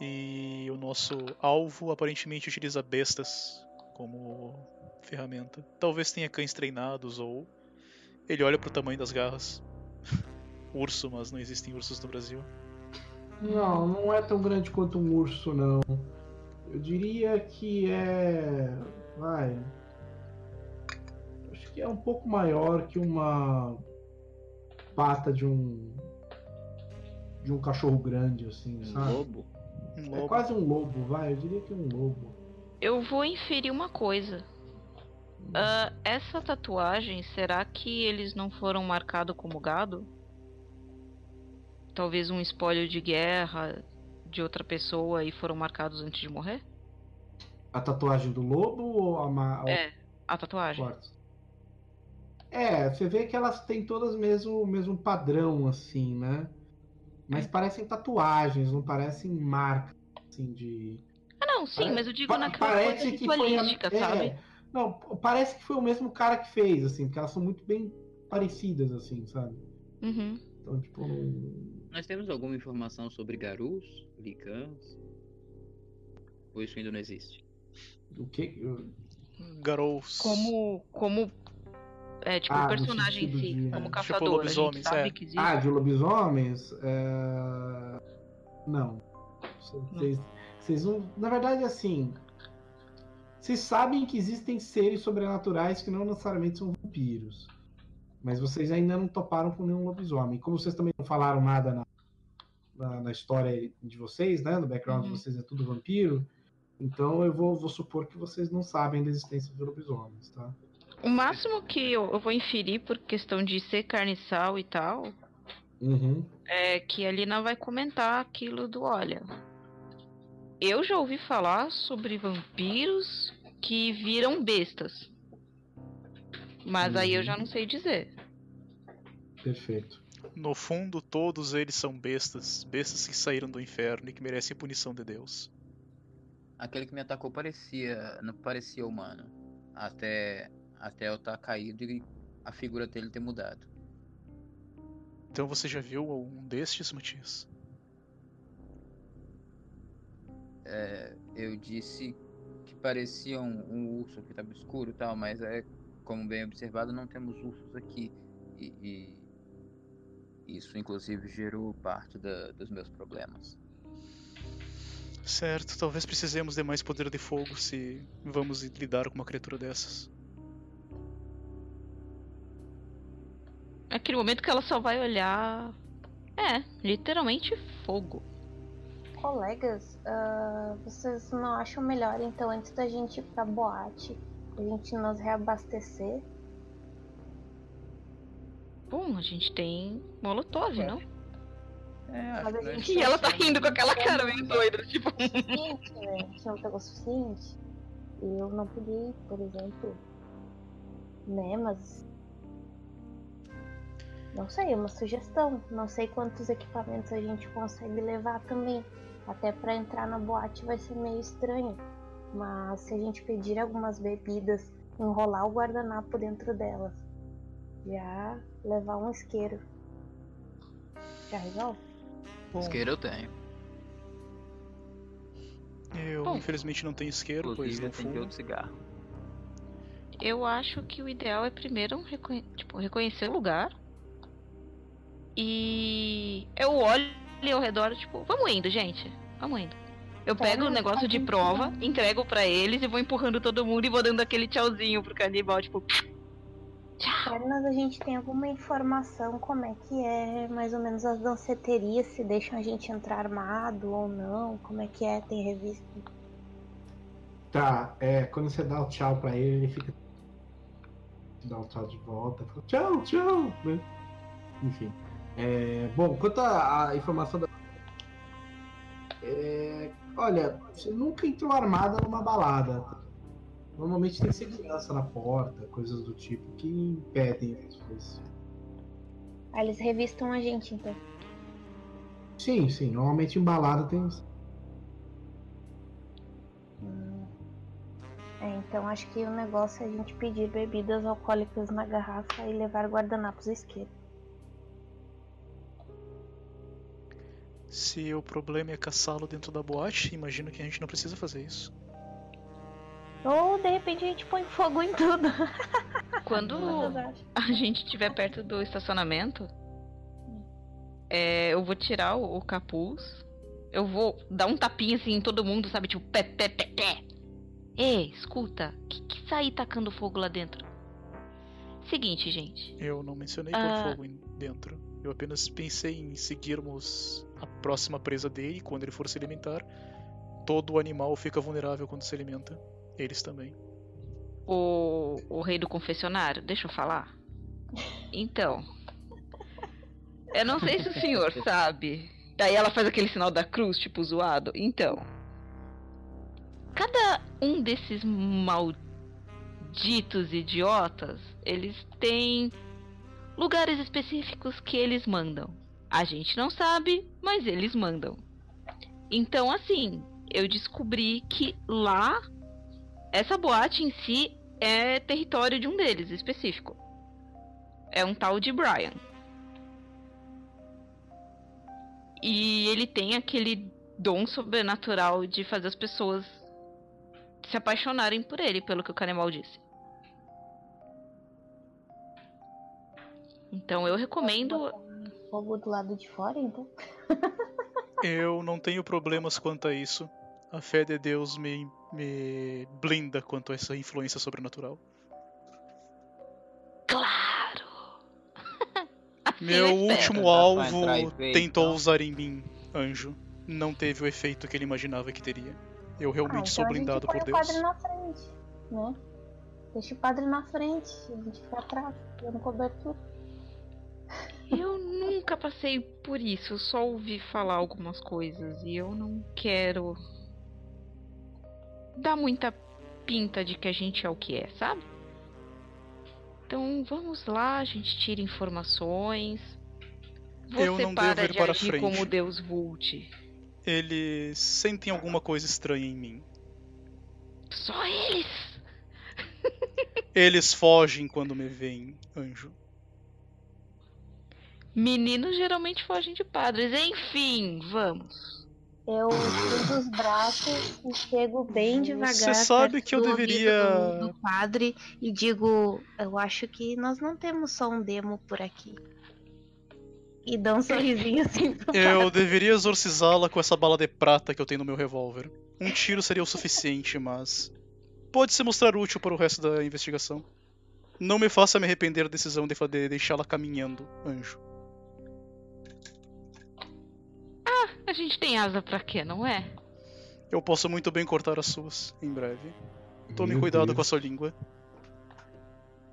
E o nosso alvo aparentemente utiliza bestas como ferramenta. Talvez tenha cães treinados ou. Ele olha pro tamanho das garras. [LAUGHS] Urso, mas não existem ursos no Brasil.
Não, não é tão grande quanto um urso, não. Eu diria que é. Vai. Acho que é um pouco maior que uma pata de um. de um cachorro grande, assim,
Um
sabe?
lobo?
Um
É
lobo.
quase um lobo, vai. Eu diria que é um lobo.
Eu vou inferir uma coisa. Ah, essa tatuagem, será que eles não foram marcados como gado? Talvez um espólio de guerra de outra pessoa e foram marcados antes de morrer?
A tatuagem do lobo ou a. Ma...
É, a tatuagem.
É, você vê que elas têm todas mesmo o mesmo padrão, assim, né? Mas parecem tatuagens, não parecem marcas, assim, de.
Ah, não, sim, mas eu digo
pa-
naquela
parece
coisa
que foi a- é,
sabe?
Não, parece que foi o mesmo cara que fez, assim, porque elas são muito bem parecidas, assim, sabe?
Uhum.
Então, tipo, não.
Nós temos alguma informação sobre garus, licãs? Ou isso ainda não existe?
O que.
Garous.
Como. como. É, tipo,
Ah,
o personagem em si,
de-
como
Tipo
caçador. a gente
lobisomens,
sabe
é.
que existe.
Ah, de lobisomens? É... Não. Vocês, vocês não. Na verdade, assim. Vocês sabem que existem seres sobrenaturais que não necessariamente são vampiros. Mas vocês ainda não toparam com nenhum lobisomem. Como vocês também não falaram nada na, na, na história de vocês, né? No background
Uhum.
de vocês é tudo vampiro. Então eu vou, vou supor que vocês não sabem da existência de lobisomens, tá?
O máximo que eu, eu vou inferir por questão de ser carniçal e tal
Uhum.
é que a Lina vai comentar aquilo do olha. Eu já ouvi falar sobre vampiros que viram bestas. Mas aí eu já não sei dizer.
Perfeito.
No fundo, todos eles são bestas. Bestas que saíram do inferno e que merecem a punição de Deus.
Aquele que me atacou parecia. não parecia humano. Até. Até eu estar caído e a figura dele ter mudado.
Então você já viu um destes, Matias?
É, eu disse que parecia um, um urso que estava escuro e tal, mas é como bem observado, não temos ursos aqui. E, e isso inclusive gerou parte da- dos meus problemas.
Certo, talvez precisemos de mais poder de fogo se vamos lidar com uma criatura dessas.
Naquele momento que ela só vai olhar. É, literalmente fogo.
Colegas, ah, vocês não acham melhor então antes da gente ir pra boate, a gente nos reabastecer?
Bom, a gente tem Molotov, não?
É,
Mas
acho
a gente-
E ela tá rindo com aquela cara meio doida, tipo. [LAUGHS]
suficiente, né? A gente não pegou o suficiente. Eu não peguei, por exemplo. Né, mas. Não sei, é uma sugestão. Não sei quantos equipamentos a gente consegue levar também. Até pra entrar na boate vai ser meio estranho. Mas se a gente pedir algumas bebidas, enrolar o guardanapo dentro delas, já levar um isqueiro. Já resolve?
Bom,
Isqueiro eu tenho.
eu
Bom.
infelizmente não tenho isqueiro, pois não fumo.
outro cigarro.
Eu acho que o ideal é primeiro reconhe- tipo, reconhecer o lugar. E eu olho ali ao redor, tipo, vamos indo, gente. Vamos indo. Eu
Tá,
pego o
mas
negócio de prova, entrego pra eles e vou empurrando todo mundo e vou dando aquele tchauzinho pro canibal, tipo.
Pernas, a gente tem alguma informação como é que é mais ou menos as danceterias, se deixam a gente entrar armado ou não, como é que é, tem revista.
Tá, é, quando você dá o tchau pra ele, ele fica. Dá o tchau de volta, fala, tchau, tchau, né? Enfim. É, bom, quanto à informação da. É, olha, você nunca entrou armada numa balada. tá? Normalmente tem segurança na porta, coisas do tipo que impedem as coisas.
Aí eles revistam a gente, então.
Sim, sim, normalmente em balada tem.
Hum. É, então acho que o negócio é a gente pedir bebidas alcoólicas na garrafa e levar guardanapos isqueiro.
Se o problema é caçá-lo dentro da boate, imagino que a gente não precisa fazer isso.
Ou de repente a gente põe fogo em tudo. [LAUGHS]
Quando
acham?
a gente estiver perto do estacionamento, é, eu vou tirar o, o capuz. Eu vou dar um tapinha assim em todo mundo, sabe? Tipo, pé, pé, pé, pé. Ei, escuta, que que sai tacando fogo lá dentro? Seguinte, gente.
Eu não mencionei
Ah.
pôr fogo dentro. Eu apenas pensei em seguirmos a próxima presa dele e quando ele for se alimentar. Todo animal fica vulnerável quando se alimenta. Eles também.
O, o rei do confessionário, deixa eu falar. Então. Eu não sei se o senhor [LAUGHS] sabe. Daí ela faz aquele sinal da cruz, tipo, zoado. Então. Cada um desses malditos idiotas, eles têm lugares específicos que eles mandam. A gente não sabe, mas eles mandam. Então, assim, eu descobri que lá essa boate em si é território de um deles, específico. É um tal de Brian. E ele tem aquele dom sobrenatural de fazer as pessoas se apaixonarem por ele, pelo que o Canemal disse. Então eu recomendo.
Fogo do lado de fora, então.
Eu não tenho problemas quanto a isso. A fé de Deus me, me blinda quanto a essa influência sobrenatural.
Claro! [LAUGHS] Assim
Meu último alvo
e ver,
tentou
então.
usar em mim, anjo. Não teve o efeito que ele imaginava que teria. Eu realmente
ah,
sou
então
blindado
a gente
por Deus.
o padre na frente, né? Deixa o padre na frente, a gente fica atrás, dando cobertura.
Eu nunca passei por isso, eu só ouvi falar algumas coisas e eu não quero dar muita pinta de que a gente é o que é, sabe? Então vamos lá, a gente tira informações. Você
Eu não
para
devo ir
de
para
agir
frente.
como Deus Vult.
Eles sentem alguma coisa estranha em mim.
Só eles!
Eles fogem quando me veem, anjo.
Meninos geralmente fogem de padres. Enfim, vamos.
Eu cruzo os braços e chego bem devagar.
Você sabe que eu deveria-
Do, do padre e digo: Eu acho que nós não temos só um demo por aqui. E dou um sorrisinho assim pro
Eu
padre.
deveria exorcizá-la com essa bala de prata que eu tenho no meu revólver. Um tiro seria o suficiente, mas. Pode se mostrar útil para o resto da investigação. Não me faça me arrepender da decisão de deixá-la caminhando, anjo.
A gente tem asa pra quê, não é?
Eu posso muito bem cortar as suas, em breve. Tome
Meu
cuidado
Deus.
com a sua língua.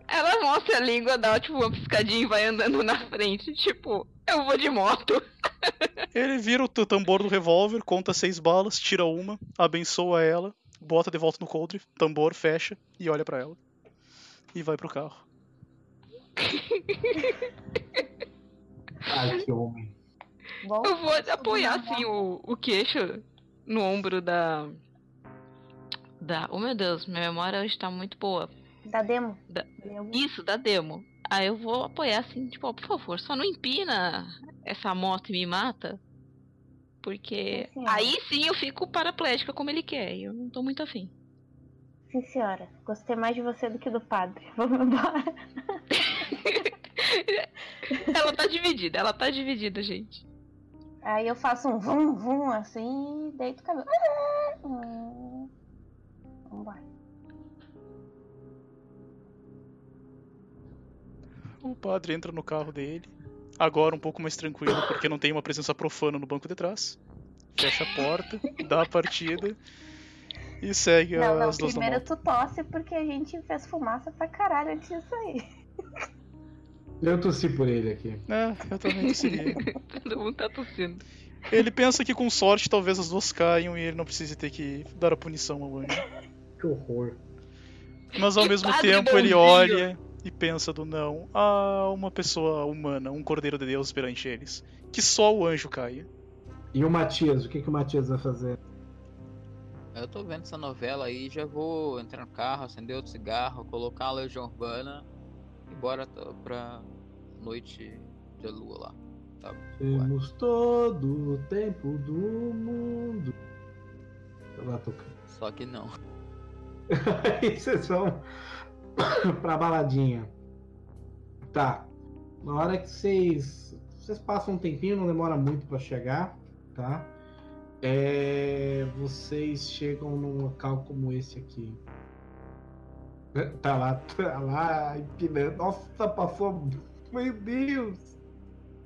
Ela mostra a língua, dá tipo uma piscadinha e vai andando na frente. Tipo, eu vou de moto. [LAUGHS]
Ele vira o tambor do revólver, conta seis balas, tira uma, abençoa ela, bota de volta no coldre, tambor, fecha e olha pra ela. E vai pro carro.
Ai, que homem.
Eu vou apoiar assim o, o queixo no ombro da. Da. Oh meu Deus, minha memória hoje tá muito boa.
Da demo.
Da-
Demo.
Isso, da demo. Aí eu vou apoiar assim, tipo, ó, por favor, só não empina essa moto e me mata. Porque
Sim,
aí sim eu fico paraplégica como ele quer. E eu não tô muito afim.
Sim, senhora. Gostei mais de você do que do padre. [LAUGHS] Vamos embora. [LAUGHS]
ela tá dividida, ela tá dividida, gente.
Aí eu faço um vum, vum, assim, e deito o cabelo. Hum. Vambora.
O padre entra no carro dele, agora um pouco mais tranquilo, porque não tem uma presença profana no banco de trás. Fecha a porta, dá a partida e segue
Não, não,
as duas na
primeiro tu tosse porque a gente fez fumaça pra caralho antes disso aí.
Eu tossi por ele aqui.
É, eu também seria. [LAUGHS]
Todo mundo tá tossindo.
Ele pensa que com sorte talvez as duas caiam e ele não precise ter que dar a punição ao anjo.
Que horror.
Mas ao
Que
mesmo tempo ele
bonzinho.
olha e pensa do não a uma pessoa humana, um cordeiro de Deus perante eles. Que só o anjo caia.
E o Matias, o que, que o Matias vai fazer?
Eu tô vendo essa novela aí, já vou entrar no carro, acender outro cigarro, colocar a Legião Urbana bora pra noite de lua lá. Tá? Ué.
Temos todo o tempo do mundo. Lá tocando.
Só que não. [LAUGHS]
Aí vocês vão [COUGHS] pra baladinha. Tá. Na hora que vocês. Vocês passam um tempinho, não demora muito pra chegar, tá? É, vocês chegam num local como esse aqui. Tá lá, tá lá, empinando. Nossa, passou. Meu Deus!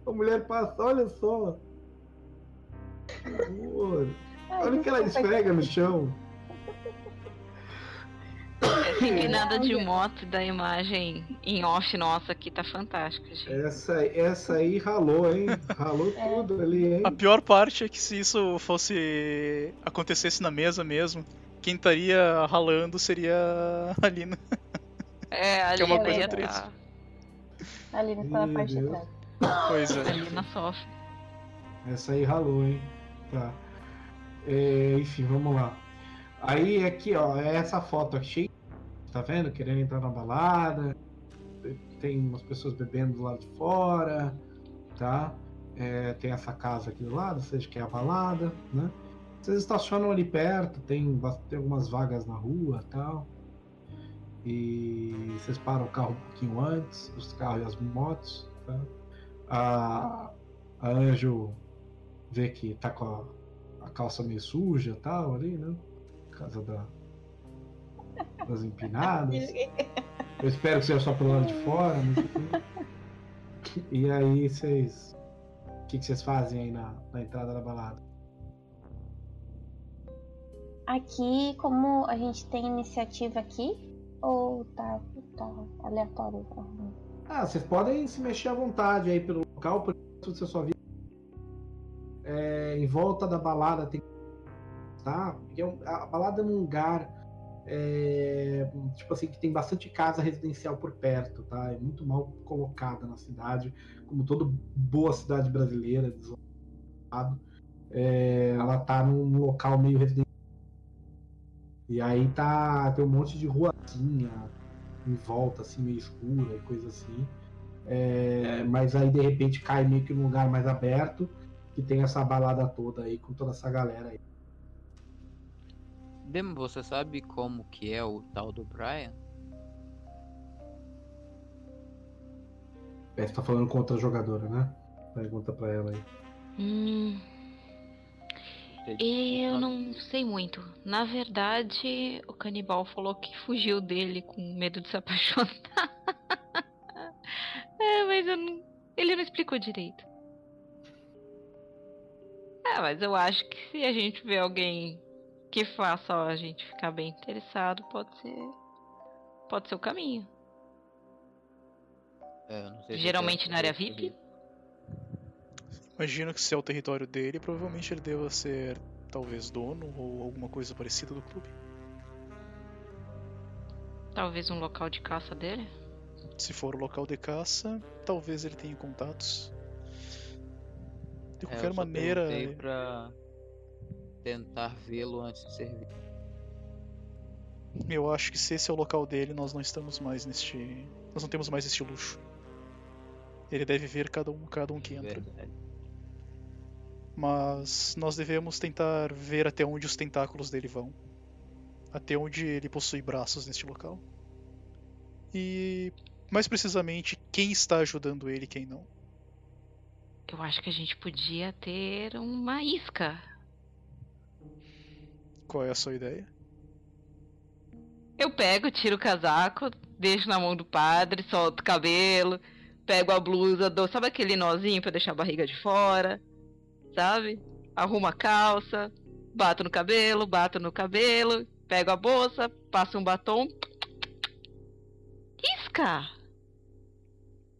A mulher passa, olha só. Que horror.
Ai,
Olha o que ela esfrega no chão.
Essa empinada de moto da imagem em off nossa aqui tá fantástica, gente.
Essa, essa aí ralou, hein? Ralou
É.
tudo ali, hein?
A pior parte é que se isso fosse acontecesse na mesa mesmo, quem estaria ralando seria a Lina.
É, a
Que é uma coisa
ia
triste.
tá-
A Aline tá na parte de trás.
Pois
A
é.
Lina sofre.
Essa aí ralou, hein? Tá. É, enfim, vamos lá. Aí aqui, ó, é essa foto aqui. Tá vendo? Querendo entrar na balada. Tem umas pessoas bebendo do lado de fora, tá? É, tem essa casa aqui do lado, ou seja, que é a balada, né? Vocês estacionam ali perto, tem, tem algumas vagas na rua tal. E vocês param o carro um pouquinho antes, os carros e as motos. Tá? A, a Anjo vê que tá com a, a calça meio suja tal ali, né? Por causa da, das empinadas. Eu espero que seja só pelo lado de fora, mas... E aí vocês. O que, que vocês fazem aí na, na entrada da balada?
Aqui, como a gente tem iniciativa aqui, ou tá, tá aleatório?
Ah, vocês podem se mexer à vontade aí pelo local, por isso você só viu. É, em volta da balada tem. Tá? Porque é a balada é um lugar. É, tipo assim, que tem bastante casa residencial por perto, tá? É muito mal colocada na cidade, como toda boa cidade brasileira. É, ela tá num local meio residencial e aí tá. Tem um monte de ruazinha em volta, assim, meio escura e coisa assim. É, mas aí de repente cai meio que num lugar mais aberto, que tem essa balada toda aí, com toda essa galera aí.
Demo, você sabe como que é o tal do Brian?
É, você tá falando com outra jogadora, né? Pergunta pra ela aí.
Hum, eu não sei muito. Na verdade, o canibal falou que fugiu dele com medo de se apaixonar. [LAUGHS] é, mas eu não... ele não explicou direito. É, mas eu acho que se a gente vê alguém que faça a gente ficar bem interessado, pode ser. Pode ser o caminho.
É,
Geralmente na área VIP?
Imagino que se é o território dele, provavelmente ele deva ser talvez dono ou alguma coisa parecida do clube.
Talvez um local de caça dele?
Se for o local de caça, talvez ele tenha contatos. De qualquer
é, eu
maneira.
Eu pra tentar vê-lo antes de servir.
Eu acho que se esse é o local dele, nós não estamos mais neste. Nós não temos mais este luxo. Ele deve ver cada um, cada um que entra. Verdade mas nós devemos tentar ver até onde os tentáculos dele vão, até onde ele possui braços neste local. E mais precisamente quem está ajudando ele e quem não.
Eu acho que a gente podia ter uma isca.
Qual é a sua ideia?
Eu pego, tiro o casaco, deixo na mão do padre, solto o cabelo, pego a blusa, dou, sabe aquele nozinho para deixar a barriga de fora? Sabe? Arrumo a calça, bato no cabelo, bato no cabelo, pego a bolsa, passo um batom. Isca!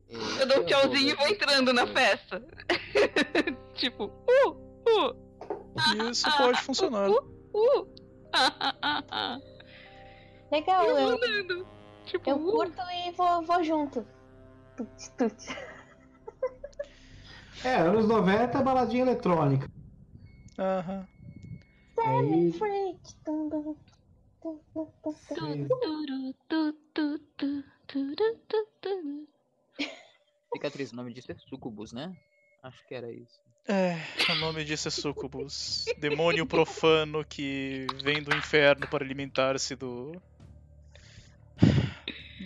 Eu dou um tchauzinho e vou entrando na festa. [LAUGHS] tipo, uh, uh.
Isso pode funcionar.
Uh, uh.
Legal, eu,
eu, tipo,
eu curto e vou, vou junto. Tut, tut.
É, anos 90 é baladinha eletrônica.
Aham.
Uhum. Freak.
Cicatriz, o nome disso é Sucubus, né? Acho que era isso.
É, o nome disso é Sucubus. Demônio profano que vem do inferno para alimentar-se do.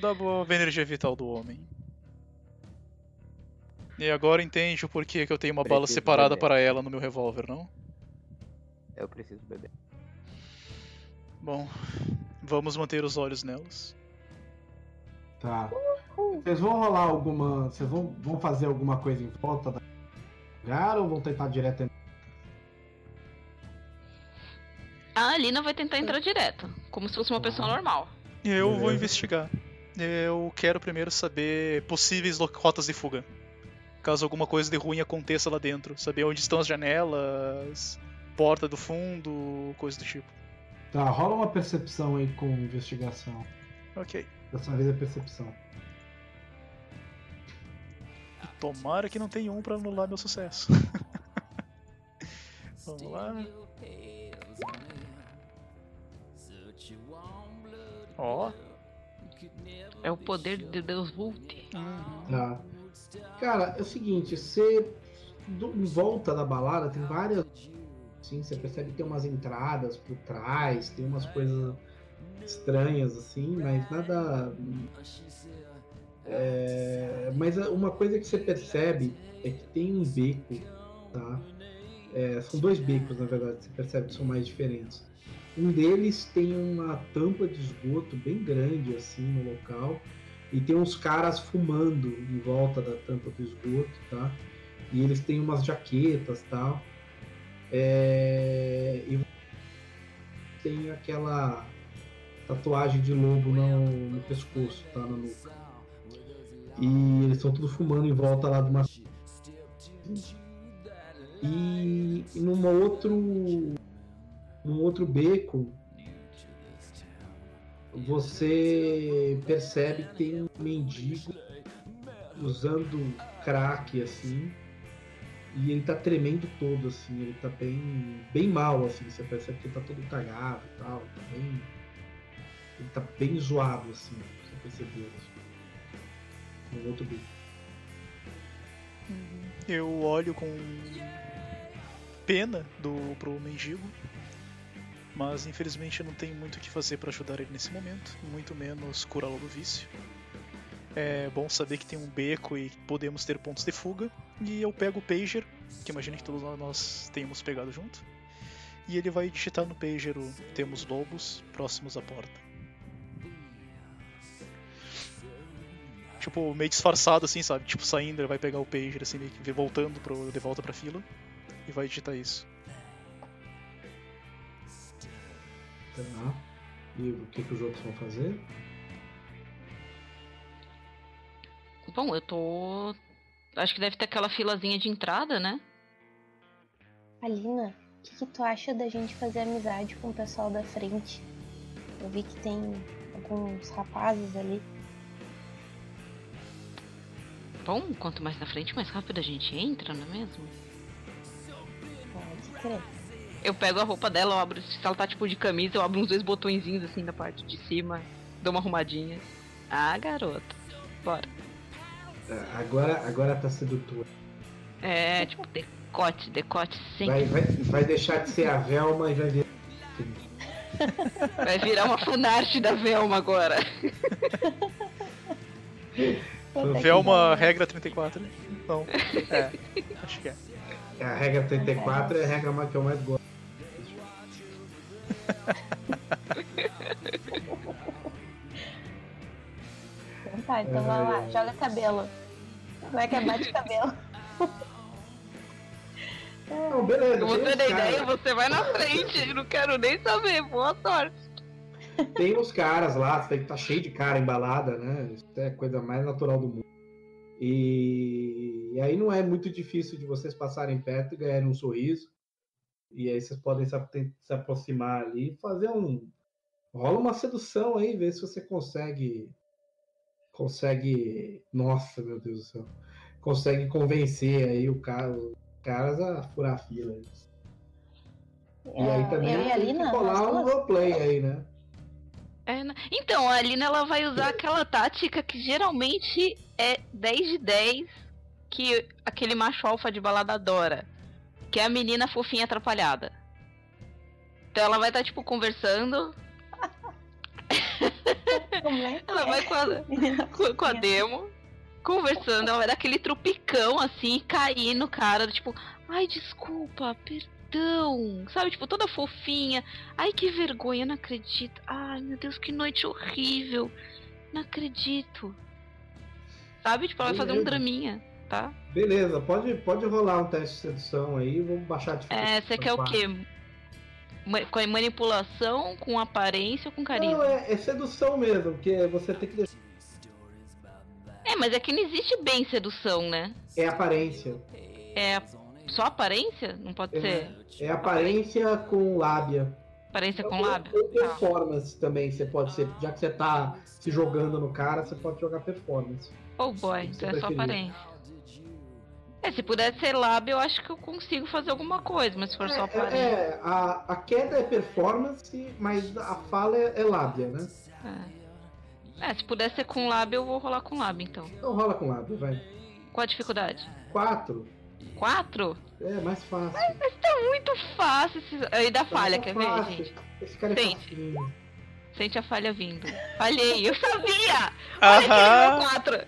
da boa energia vital do homem. E agora entende o porquê que eu tenho uma preciso bala separada beber. para ela no meu revólver, não?
Eu preciso beber.
Bom, vamos manter os olhos nelas.
Tá. Vocês vão rolar alguma. Vocês vão, vão fazer alguma coisa em volta da lugar ou vão tentar direto?
A Alina vai tentar entrar direto, como se fosse uma pessoa normal.
Eu vou investigar. Eu quero primeiro saber possíveis rotas de fuga caso alguma coisa de ruim aconteça lá dentro. Saber onde estão as janelas, porta do fundo, coisa do tipo.
Tá, rola uma percepção aí com investigação.
Ok.
Dessa vez é percepção.
Tomara que não tenha um pra anular meu sucesso. [LAUGHS] Vamos lá. Ó. Oh.
É o poder de Deus Vult.
Uhum. Tá. Cara, é o seguinte, você em volta da balada tem várias Sim, você percebe que tem umas entradas por trás, tem umas coisas estranhas assim, mas nada. É, mas uma coisa que você percebe é que tem um beco, tá? É, são dois becos, na verdade, você percebe que são mais diferentes. Um deles tem uma tampa de esgoto bem grande assim no local e tem uns caras fumando em volta da tampa do esgoto, tá? E eles têm umas jaquetas tal. É... E tem aquela tatuagem de lobo no, no pescoço, tá? Na nuca. E eles estão tudo fumando em volta lá de uma. E, e num outro. num outro beco. Você percebe que tem um mendigo usando crack assim. E ele tá tremendo todo, assim, ele tá bem, bem mal, assim, você percebe que ele tá todo cagado e tal, tá bem, ele tá bem zoado, assim, você percebeu, assim, no outro bico.
Eu olho com pena do pro mendigo, mas infelizmente não tenho muito o que fazer para ajudar ele nesse momento, muito menos curá-lo do vício. É bom saber que tem um beco e podemos ter pontos de fuga. E eu pego o pager, que imagino que todos nós tenhamos pegado junto. E ele vai digitar no pager temos lobos próximos à porta. Tipo, meio disfarçado assim, sabe? Tipo, saindo, ele vai pegar o pager assim, meio que voltando pro, de volta pra fila. E vai digitar isso.
Tá. E o que, que os outros vão fazer?
Bom, eu tô. Acho que deve ter aquela filazinha de entrada, né?
Alina, o que, que tu acha da gente fazer amizade com o pessoal da frente? Eu vi que tem alguns rapazes ali.
Bom, quanto mais na frente, mais rápido a gente entra, não é mesmo?
Pode crer.
Eu pego a roupa dela, eu abro. Se ela tá tipo de camisa, eu abro uns dois botõezinhos assim na parte de cima, dou uma arrumadinha. Ah, garota. Bora.
Ah, Agora, agora tá sedutor.
É, tipo, decote, decote sempre.
Vai, vai, vai deixar de ser a Velma e vai vir.
Vai virar uma funarte da Velma agora.
Velma, regra 34, né? Não. É, acho que é.
A regra 34 é a regra mais que eu mais gosto.
Então [LAUGHS] tá, então vai lá, joga cabelo. Como é que é bate cabelo?
Não, beleza.
Vou
tem
ideia, você vai na frente. Não quero nem saber. Boa sorte.
Tem uns caras lá, você tem que estar cheio de cara embalada, né? Isso é a coisa mais natural do mundo. E... e aí não é muito difícil de vocês passarem perto e ganharem um sorriso. E aí vocês podem se, se aproximar ali e fazer um. Rola uma sedução aí, ver se você consegue. Consegue. Nossa, meu Deus do céu. Consegue convencer aí o cara, os caras a furar a fila. E aí
É,
também
e a Lina,
rolar um roleplay aí, né?
É, né? Então, a Alina ela vai usar aquela tática que geralmente é 10 de 10 que aquele macho alfa de balada adora. Que é a menina fofinha atrapalhada. Então ela vai estar, tipo, conversando.
Como é
Ela
é?
vai com a, com, com a demo, conversando, ela vai dar aquele tropicão assim, e cair no cara, tipo, ai, desculpa, perdão. Sabe, tipo, toda fofinha. Ai, que vergonha, não acredito. Ai, meu Deus, que noite horrível. Não acredito. Sabe, tipo, ela vai fazer um draminha, tá?
Beleza, pode, pode rolar um teste de sedução aí, vamos baixar a dificuldade.
É, você quer o quê? Com manipulação, com aparência ou com
Não,
carisma?
é, é sedução mesmo, porque você tem que deixar.
É, mas é que não existe bem sedução, né?
É aparência.
É só aparência? Não pode
É.
ser
É aparência com lábia.
aparência com
Ou-
lábio?
Ou
Tá.
performance também, você pode ser. Já que você tá se jogando no cara, você pode jogar performance.
Oh boy, então é só
preferir?
aparência. É, se puder ser lábio, eu acho que eu consigo fazer alguma coisa, mas se for só
É,
aparência.
é, a, a queda é performance, mas a fala é, é lábia, né?
É. É, se puder ser com lábio, eu vou rolar com lábio então.
Então rola com lábia, vai.
Qual a dificuldade?
Quatro.
Quatro?
É, mais fácil.
Tá muito fácil. Esse... Aí dá falha,
Tá
quer
fácil.
ver, gente?
Esse cara é
Sente.
facinho.
Sente a falha vindo. Falhei, eu sabia! Olha aquele
Aham.
meu 4!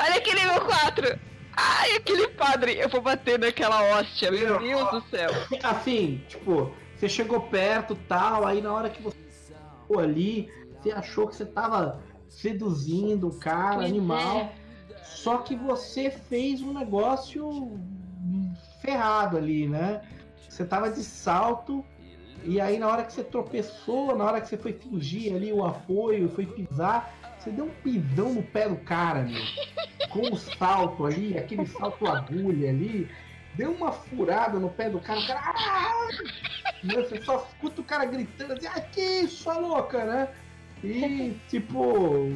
Olha aquele meu 4! Ai, aquele padre! Eu vou bater naquela hóstia, meu
Meu,
Deus do céu!
Assim, tipo, você chegou perto tal, aí na hora que você ficou ali, você achou que você tava seduzindo o cara,
Pois
animal.
é.
Só que você fez um negócio ferrado ali, né? Você tava de salto, e aí na hora que você tropeçou, na hora que você foi fingir ali o apoio, foi pisar, você deu um pisão no pé do cara, meu. Com o salto ali, aquele salto agulha ali, deu uma furada no pé do cara, o cara. "Ah!" Você só escuta o cara gritando assim, ah, que isso, sua louca, né? E tipo,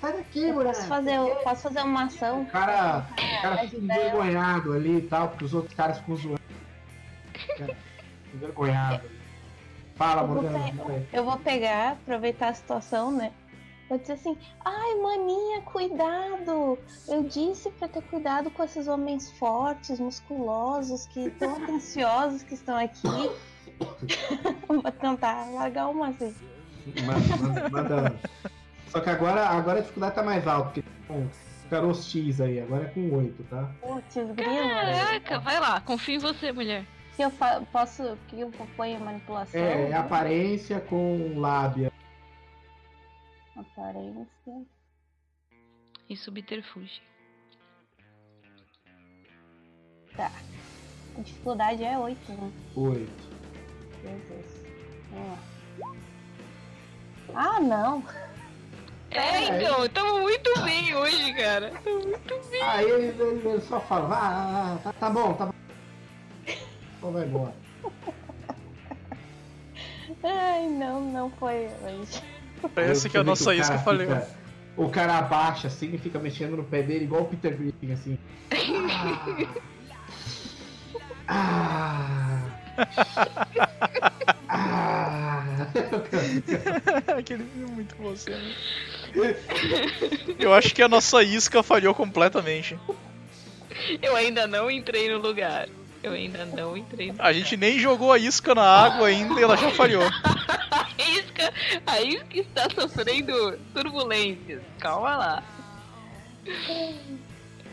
sai daqui,
Eu
mulher.
posso fazer, posso fazer uma ação?
O cara, o cara fica envergonhado ali e tal, porque os outros caras ficam zoando. Envergonhado. Fala,
Eu vou
Morgana.
pe-
fala aí.
Eu vou pegar, aproveitar a situação, né? Vou dizer assim, ai maninha, cuidado! Eu disse pra ter cuidado com esses homens fortes, musculosos, que tão [LAUGHS] atenciosos que estão aqui. vou tentar largar uma assim.
Manda. Só que agora, agora a dificuldade tá mais alta, porque com caroço X aí, agora é com 8, tá?
Putz, grilo.
Caraca, vai lá, confio em você, mulher.
Que eu posso. Que eu ponho manipulação?
É, é aparência com lábia.
Aparência.
E subterfúgio.
A dificuldade é 8, né?
8.
Jesus. Vamos lá. Ah, não!
É, então, tamo muito bem hoje, cara. Tamo muito bem.
Aí ele, só fala, vá, ah, tá, tá bom, tá bom. Então vai embora. [LAUGHS]
Ai, não, não foi hoje.
Parece que a
você vê
nossa isca falhou.
fica- o cara abaixa assim e fica mexendo no pé dele, igual o Peter Griffin, assim. Ah. Ah. ah. [LAUGHS]
Aquele filme é muito você, né? Eu acho que a nossa isca falhou completamente.
Eu ainda não entrei no lugar. Eu ainda não entrei no
A gente nem jogou a isca na água ainda e ela já falhou. [LAUGHS]
A isca, a isca está sofrendo turbulências. Calma lá.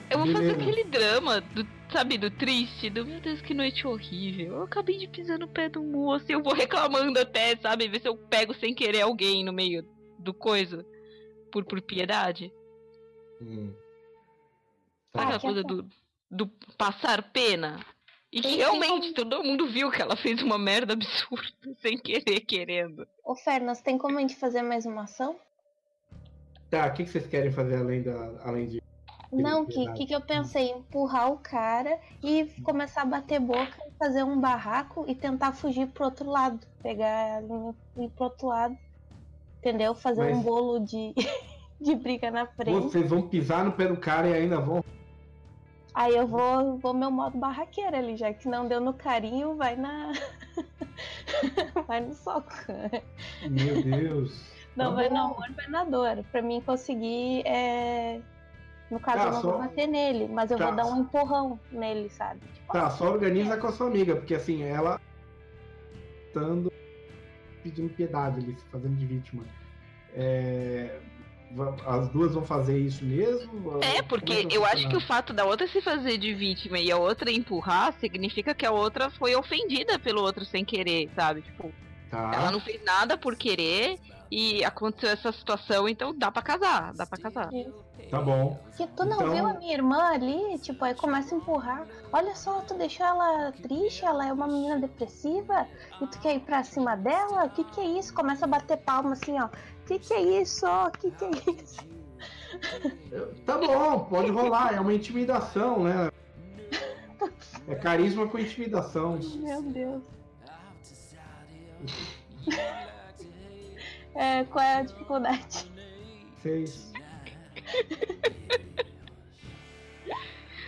Eu vou fazer
Beleza.
aquele drama, do, sabe, do triste, do meu Deus, que noite horrível. Eu acabei de pisar no pé do moço e eu vou reclamando até, sabe? Ver se eu pego sem querer alguém no meio do coisa. Por, por piedade.
Hum.
Sabe
Ah,
aquela
que
coisa do, do passar pena? E
sim,
realmente todo mundo viu que ela fez uma merda absurda, [LAUGHS] sem querer, querendo.
Ô, Fernas, tem como a gente fazer mais uma ação?
Tá, o que, que vocês querem fazer além, da, além de.
Não, que,
verdade.
que que eu pensei? Empurrar o cara e começar a bater boca, fazer um barraco e tentar fugir pro outro lado. Pegar a linha e ir pro outro lado. Entendeu? Fazer
Mas-
um bolo de, [LAUGHS] de briga na frente.
Vocês vão pisar no pé do cara e ainda vão.
Aí eu vou, vou meu modo barraqueiro ali, já que não deu no carinho, vai na. [LAUGHS] vai no soco.
Meu Deus.
Não
Tá
vai
bom.
no amor, vai na dor. Pra mim conseguir é. No caso,
Tá,
eu não
só-
vou bater nele, mas eu
Tá.
vou dar um empurrão nele, sabe? Tipo,
Tá, só organiza com a sua amiga, porque assim, ela. Estando pedindo piedade ali, se fazendo de vítima. É, As duas vão fazer isso mesmo?
É, porque eu acho que o fato da outra se fazer de vítima e a outra empurrar significa que a outra foi ofendida pelo outro sem querer, sabe? Tipo, ela
Tá.
não fez nada por querer e aconteceu essa situação, então dá pra casar, dá pra casar.
Tá bom.
Que tu não
Então-
viu a minha irmã ali? Tipo, aí começa a empurrar. Olha só, tu deixou ela triste, ela é uma menina depressiva e tu quer ir pra cima dela? O que que é isso? Começa a bater palma assim, ó. O que que é isso? O que que é isso?
Tá bom, pode rolar. É uma intimidação, né? É carisma com intimidação.
Meu Deus. É, qual é a dificuldade?
Seis.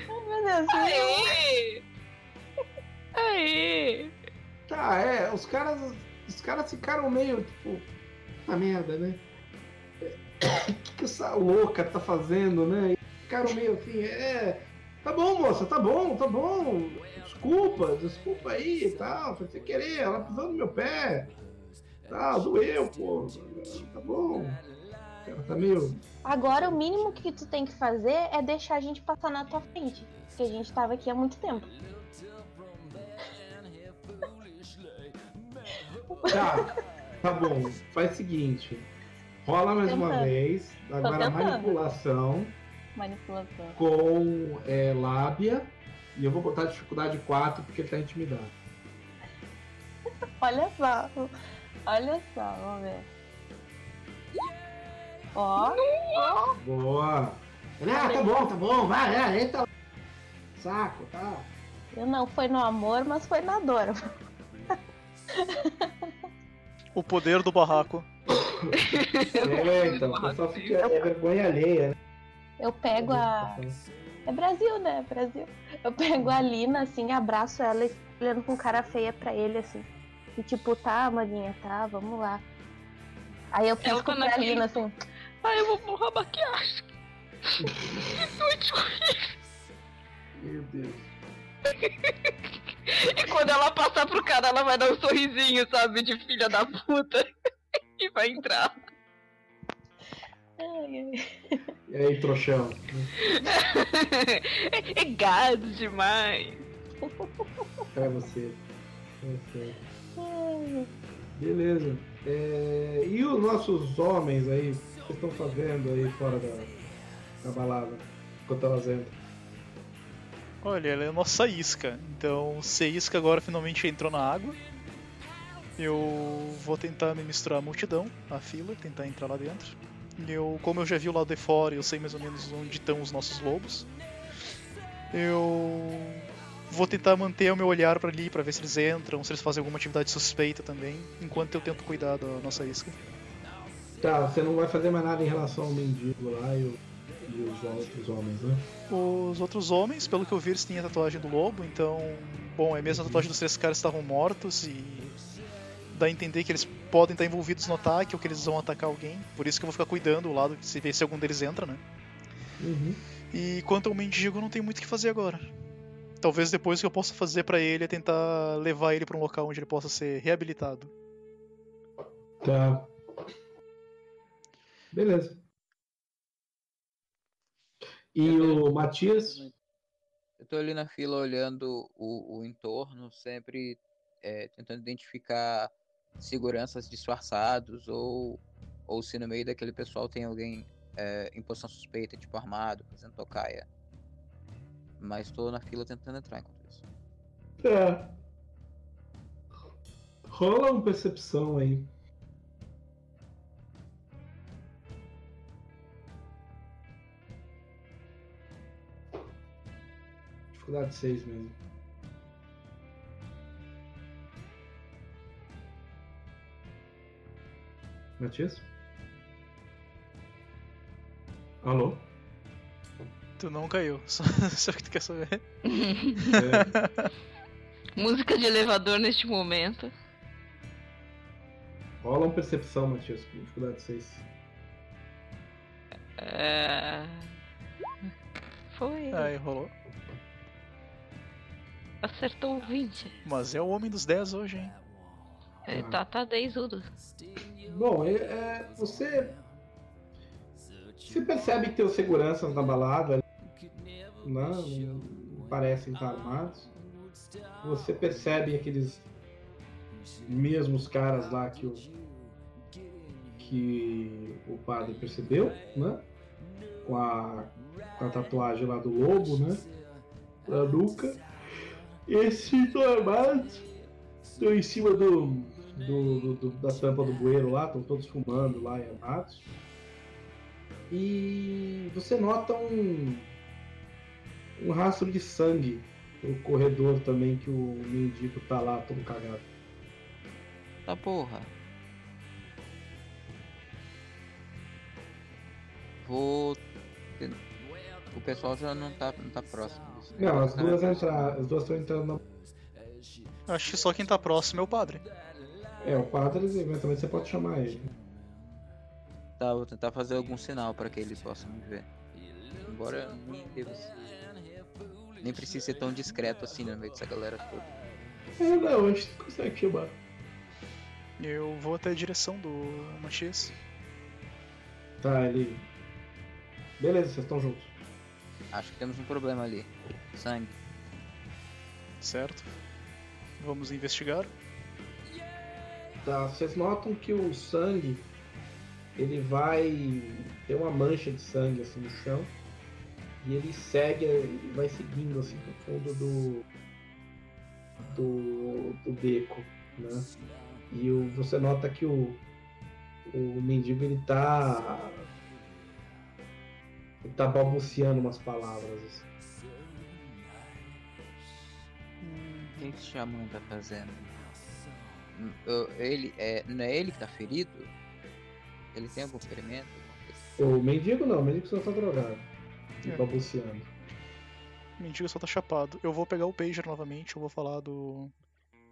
Ai, meu Deus.
Aê! Aê!
Tá, é, os caras. Os caras ficaram meio, tipo. A merda, né? [COUGHS] O que, que essa louca tá fazendo, né? E Ficaram meio assim, é. Tá bom, moça, tá bom, tá bom. Desculpa, desculpa aí e tal. Foi sem querer, ela pisou no meu pé. Tá, doeu, pô. Tá bom. Ela tá meio.
Agora o mínimo que tu tem que fazer é deixar a gente passar na tua frente. Porque a gente tava aqui há muito tempo.
Tá, [LAUGHS] tá bom. Faz o seguinte. Rola mais uma vez. Agora manipulação
Manipulação.
com é, lábia. E eu vou botar dificuldade 4 porque ele tá intimidado. [LAUGHS]
Olha só. Olha só, vamos ver. Ó. ó.
Boa. Ah, tá bom, tá bom. Vai, é, eita. Saco, tá.
Eu não foi no amor, mas foi na dor. [LAUGHS]
O poder do barraco.
É, [LAUGHS] então, o pessoal fica é vergonha alheia?
Eu pego a. É Brasil, né? Brasil. Eu pego a Lina, assim, abraço ela e olhando com cara feia pra ele, assim. E tipo, tá, maninha, tá, vamos lá. Aí eu
tá
pra
naquele-
Lina, assim.
Ai, eu vou borrar a maquiagem.
Meu Deus. [LAUGHS]
E [LAUGHS] quando ela passar pro cara, ela vai dar um sorrisinho, sabe? De filha da puta. [LAUGHS] E vai entrar.
Ai, ai.
E aí, trouxão? [LAUGHS]
É gado demais.
É você. É você.
ai.
Beleza. É, E os nossos homens aí? O que vocês estão fazendo aí fora da, da balada? Enquanto elas entram?
Olha, ela é a nossa isca. Então, se a isca agora finalmente entrou na água, eu vou tentar me misturar à multidão, à fila, tentar entrar lá dentro. Eu, como eu já vi o lado de fora, eu sei mais ou menos onde estão os nossos lobos. Eu vou tentar manter o meu olhar para ali, para ver se eles entram, se eles fazem alguma atividade suspeita também, enquanto eu tento cuidar da nossa isca.
Tá, você não vai fazer mais nada em relação ao mendigo lá e, o- e os outros homens, né?
Os outros homens, pelo que eu vi, eles têm a tatuagem do lobo, então. Bom, é a mesma tatuagem dos três caras estavam mortos e. dá a entender que eles podem estar envolvidos no ataque ou que eles vão atacar alguém. Por isso que eu vou ficar cuidando do lado se ver se algum deles entra, né?
Uhum.
E quanto ao mendigo, não tenho muito o que fazer agora. Talvez depois o que eu possa fazer pra ele é tentar levar ele pra um local onde ele possa ser reabilitado.
Tá. Beleza. E o Matias?
Eu tô ali na fila olhando o, o entorno, sempre é, tentando identificar seguranças disfarçados ou, ou se no meio daquele pessoal tem alguém é, em posição suspeita, tipo armado, fazendo tocaia. Mas tô na fila tentando entrar enquanto isso.
Tá. Rola uma percepção aí. Dificuldade 6 mesmo. Matias? Alô?
Tu não caiu, [LAUGHS] só, só que tu quer saber.
É, [LAUGHS]
Música de elevador neste momento.
rola uma percepção, Matias, com dificuldade 6.
É... Foi.
Aí rolou.
Acertou o 20.
Mas é o homem dos 10 hoje, hein?
É, tá, tá 10 udo.
Bom, é, é, você. Você percebe que tem os seguranças na balada ali, né? não parecem estar armados. Você percebe aqueles mesmos caras lá que o, que o padre percebeu, né? Com a, com a tatuagem lá do lobo, né? Na nuca. Estão armados. Estão em cima do, do, do- do- da tampa do bueiro lá, estão todos fumando lá armados. E você nota um, um rastro de sangue no corredor também que o mendigo tá lá todo cagado.
Tá porra. Vou. O pessoal já não tá, não tá próximo?
Não, as duas
na-
entrar, as duas estão entrando na.
Acho que só quem tá próximo é o padre.
É, o padre, eventualmente você pode chamar ele.
Tá, vou tentar fazer algum sinal para que eles possam me ver. Embora nem deva ser. Nem precisa ser tão discreto assim no meio dessa galera toda.
É, não, a gente consegue chamar.
Eu vou até a direção do Matias.
Tá, ele. Beleza, vocês estão juntos.
Acho que temos um problema ali. Sangue.
Certo? Vamos investigar.
Tá, vocês notam que o sangue ele vai ter uma mancha de sangue assim no chão e ele segue, ele vai seguindo assim pro fundo do do, do beco, né? E o, você nota que o o mendigo ele tá ele tá balbuciando umas palavras assim.
O que esse xamã tá fazendo? Hum, Ele é. Não é ele que tá ferido? Ele tem algum ferimento?
O mendigo não, o mendigo só tá drogado. E
É.
balbuciando.
O mendigo só tá chapado. Eu vou pegar o pager novamente, eu vou falar do.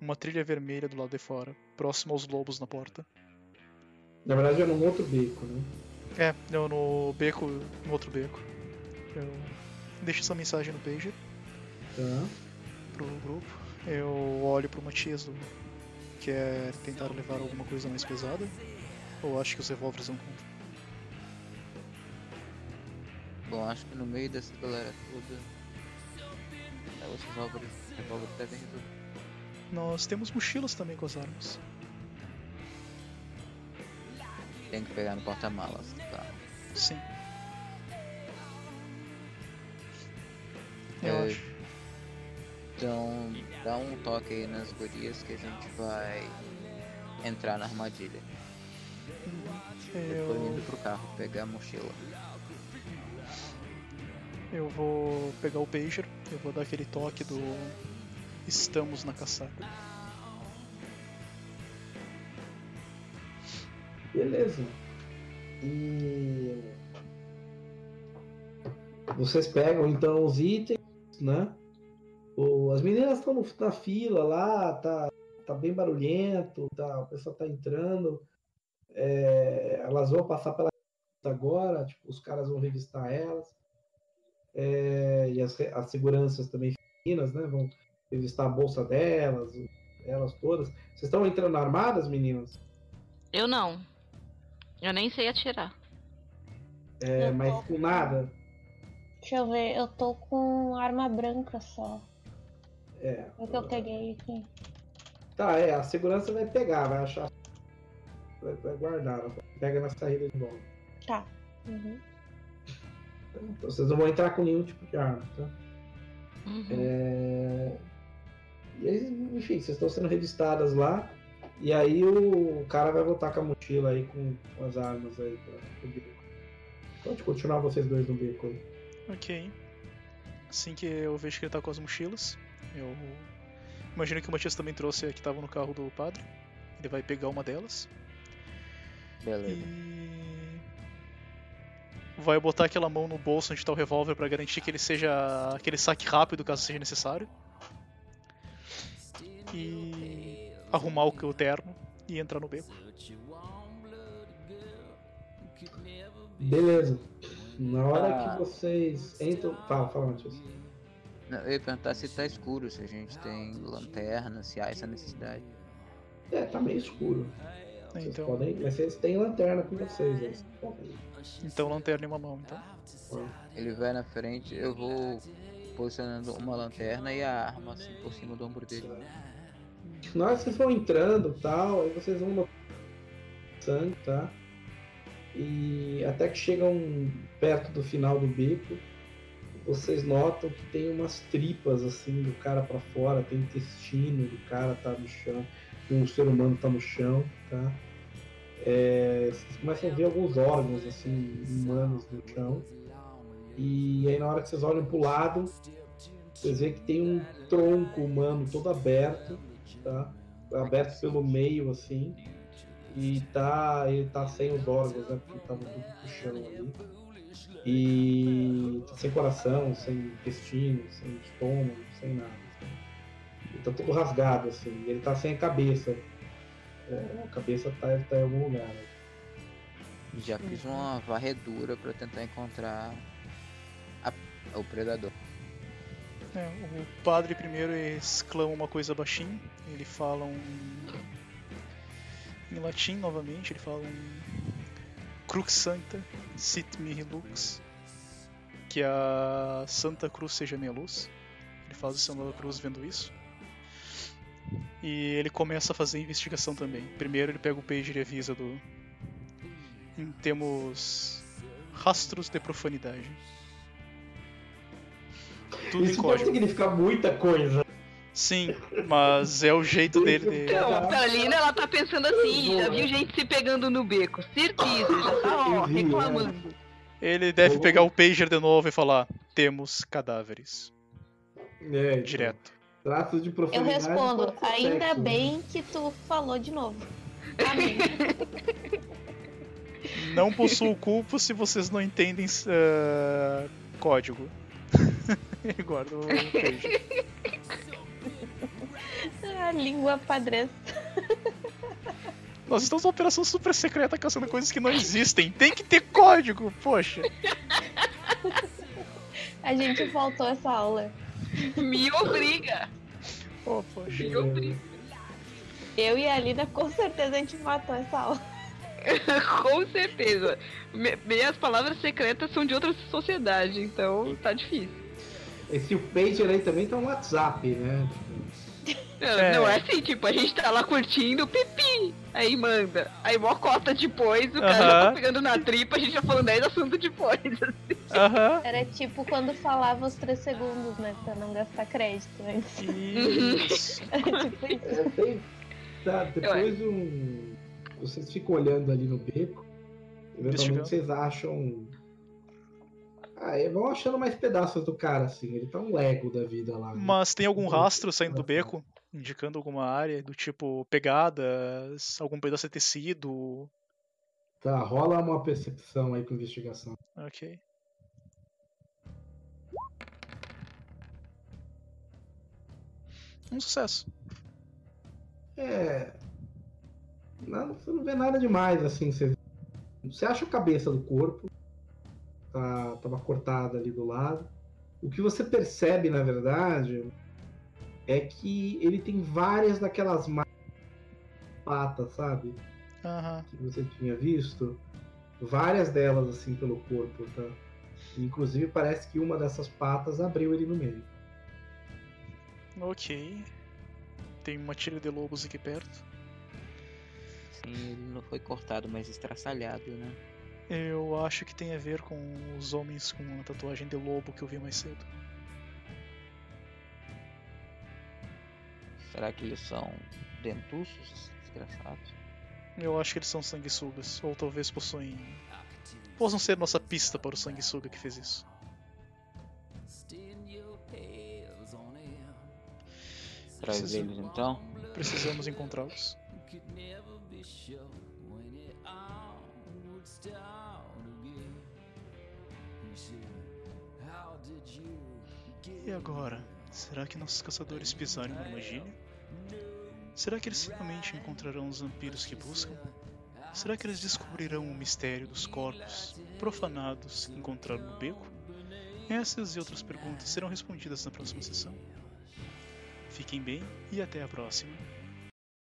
Uma trilha vermelha do lado de fora, próximo aos lobos na porta.
Na verdade é num outro beco, né?
É, não, no beco, no outro beco. Eu deixo essa mensagem no pager
Tá.
pro grupo. Eu olho pro Matias, do- quer tentar levar alguma coisa mais pesada? Ou acho que os revólveres vão contra?
Bom, acho que no meio dessa galera toda. é, Os revólveres, revólveres devem resolver.
Nós temos mochilas também com as armas.
Tem que pegar no porta-malas. Tá.
Sim. Eu
É,
acho.
Então, dá um toque aí nas gurias que a gente vai entrar na armadilha. Eu tô
Eu,
indo pro carro pegar a mochila.
eu vou pegar o pager, eu vou dar aquele toque do. Estamos na caçada.
Beleza. E vocês pegam então os itens, né? O- As meninas estão na fila lá, tá, tá bem barulhento, tá, o pessoal tá entrando. É, elas vão passar pela agora, tipo, os caras vão revistar elas. É, e as, as seguranças também femininas, né? Vão revistar a bolsa delas, elas todas. Vocês estão entrando armadas, meninas?
Eu não. Eu nem sei atirar.
É,
Eu
mas
tô
com nada.
Deixa eu ver, eu tô com arma branca só.
É.
É o que eu peguei aqui.
Tá, é, a segurança vai pegar, vai achar. Vai, vai guardar, pega na saída de volta.
Tá. Uhum.
Então, vocês não vão entrar com nenhum tipo de arma, tá?
Uhum.
É... E aí, enfim, vocês estão sendo revistadas lá. E aí o cara vai voltar com a mochila aí com, com as armas aí pra, pro beco. Pode continuar vocês dois no beco aí.
Ok. Assim que eu vejo que ele tá com as mochilas, eu imagino que o Matias também trouxe a que tava no carro do padre. Ele vai pegar uma delas
Beleza.
e vai botar aquela mão no bolso onde tá o revólver pra garantir que ele seja aquele saque rápido caso seja necessário. E arrumar o o terno e entrar no beco.
Beleza. Na hora
Ah.
que vocês entram. Fala, fala, Matias.
Não, eu ia perguntar se tá escuro, se a gente tem lanterna, se há essa necessidade.
É, tá meio escuro. Vocês
Então,
podem. Mas vocês têm lanterna com vocês, aí. Vocês podem
então lanterna em uma mão, então.
Ele vai na frente, eu vou posicionando uma lanterna e a arma assim por cima do ombro dele.
Na que vocês vão entrando tal, aí vocês vão sangue, tá? E até que chegam perto do final do beco, vocês notam que tem umas tripas assim do cara pra fora, tem intestino do cara tá no chão, um ser humano tá no chão, tá? É, vocês começam a ver alguns órgãos assim humanos no chão. E aí na hora que vocês olham pro lado, vocês veem que tem um tronco humano todo aberto tá? Aberto pelo meio, assim. E tá. Ele tá sem os órgãos, né? Porque tava tudo pro chão ali. E tá sem coração, sem intestino, sem estômago, sem nada. assim. Ele tá todo rasgado, assim. E ele tá sem a cabeça. É, a cabeça tá, tá em algum lugar. né?
Já fiz uma varredura pra tentar encontrar a- o predador.
É, o padre primeiro exclama uma coisa baixinho. Ele fala um. Em latim novamente, ele fala um. Crux Sancta, sit mihi lux. Que a Santa Cruz seja minha luz. Ele faz o da cruz vendo isso. E ele começa a fazer a investigação também. Primeiro ele pega o pager e avisa do. Temos rastros de profanidade. Tudo em
Isso pode significar muita coisa.
Sim, mas é o jeito dele. de-
Então, a Thalina, ela tá pensando assim, já viu gente se pegando no beco. Certeza, já tá, ó,
Eu
reclamando.
Ele deve pegar o pager de novo e falar: temos cadáveres.
É, então,
Direto.
Traços de
Eu
profanidade.
respondo, ainda
sexo, né?
bem que tu falou de novo. Amém. [LAUGHS]
Não possuo culpa se vocês não entendem ah, código. [LAUGHS] Ele guarda o pager. [LAUGHS]
A língua padresta.
Nós estamos numa operação super secreta caçando coisas que não existem. Tem que ter código, poxa.
A gente faltou essa aula.
Me obriga.
Pô, poxa.
Me obriga.
Eu e a Lina, com certeza, a gente matou essa aula. [LAUGHS]
Com certeza. Me- Minhas palavras secretas são de outra sociedade, então tá difícil.
Esse pager aí também tá um WhatsApp, né?
Não
É.
não é assim, tipo, a gente tá lá curtindo, pipi, aí manda. Aí mó cota depois, o cara já tá pegando na tripa, a gente já falando 10 assuntos depois.
Aham.
Era tipo quando falava os 3 segundos, né? Pra não gastar crédito antes.
Isso.
Era [LAUGHS] tipo isso.
É, tem- tá, depois um. Vocês ficam olhando ali no beco. Eventualmente vocês acham. Ah, é, vão achando mais pedaços do cara, assim. Ele tá um Lego da vida lá. né?
Mas tem algum rastro saindo do beco? Indicando alguma área do tipo pegadas, algum pedaço de tecido.
Tá, rola uma percepção aí com investigação.
Ok. Um sucesso.
É. Não, você não vê nada demais, assim. Você, você acha a cabeça do corpo. Tá, tava cortada ali do lado. O que você percebe, na verdade, é que ele tem várias daquelas patas, sabe?
Aham.
Que você tinha visto. Várias delas, assim, pelo corpo, tá? Inclusive, parece que uma dessas patas abriu ele no meio.
Ok. Tem uma tira de lobos aqui perto.
Sim, ele não foi cortado, mas estraçalhado, né?
Eu acho que tem a ver com os homens com a tatuagem de lobo que eu vi mais cedo.
Será que eles são dentuços, desgraçados?
Eu acho que eles são sanguessugas, ou talvez possuem. Possam ser nossa pista para o sanguessuga que fez isso.
Traz eles então?
Precisamos encontrá-los. E agora? Será que nossos caçadores pisaram uma armadilha? Será que eles finalmente encontrarão os vampiros que buscam? Será que eles descobrirão o mistério dos corpos profanados que encontraram no beco? Essas e outras perguntas serão respondidas na próxima sessão. Fiquem bem e até a próxima.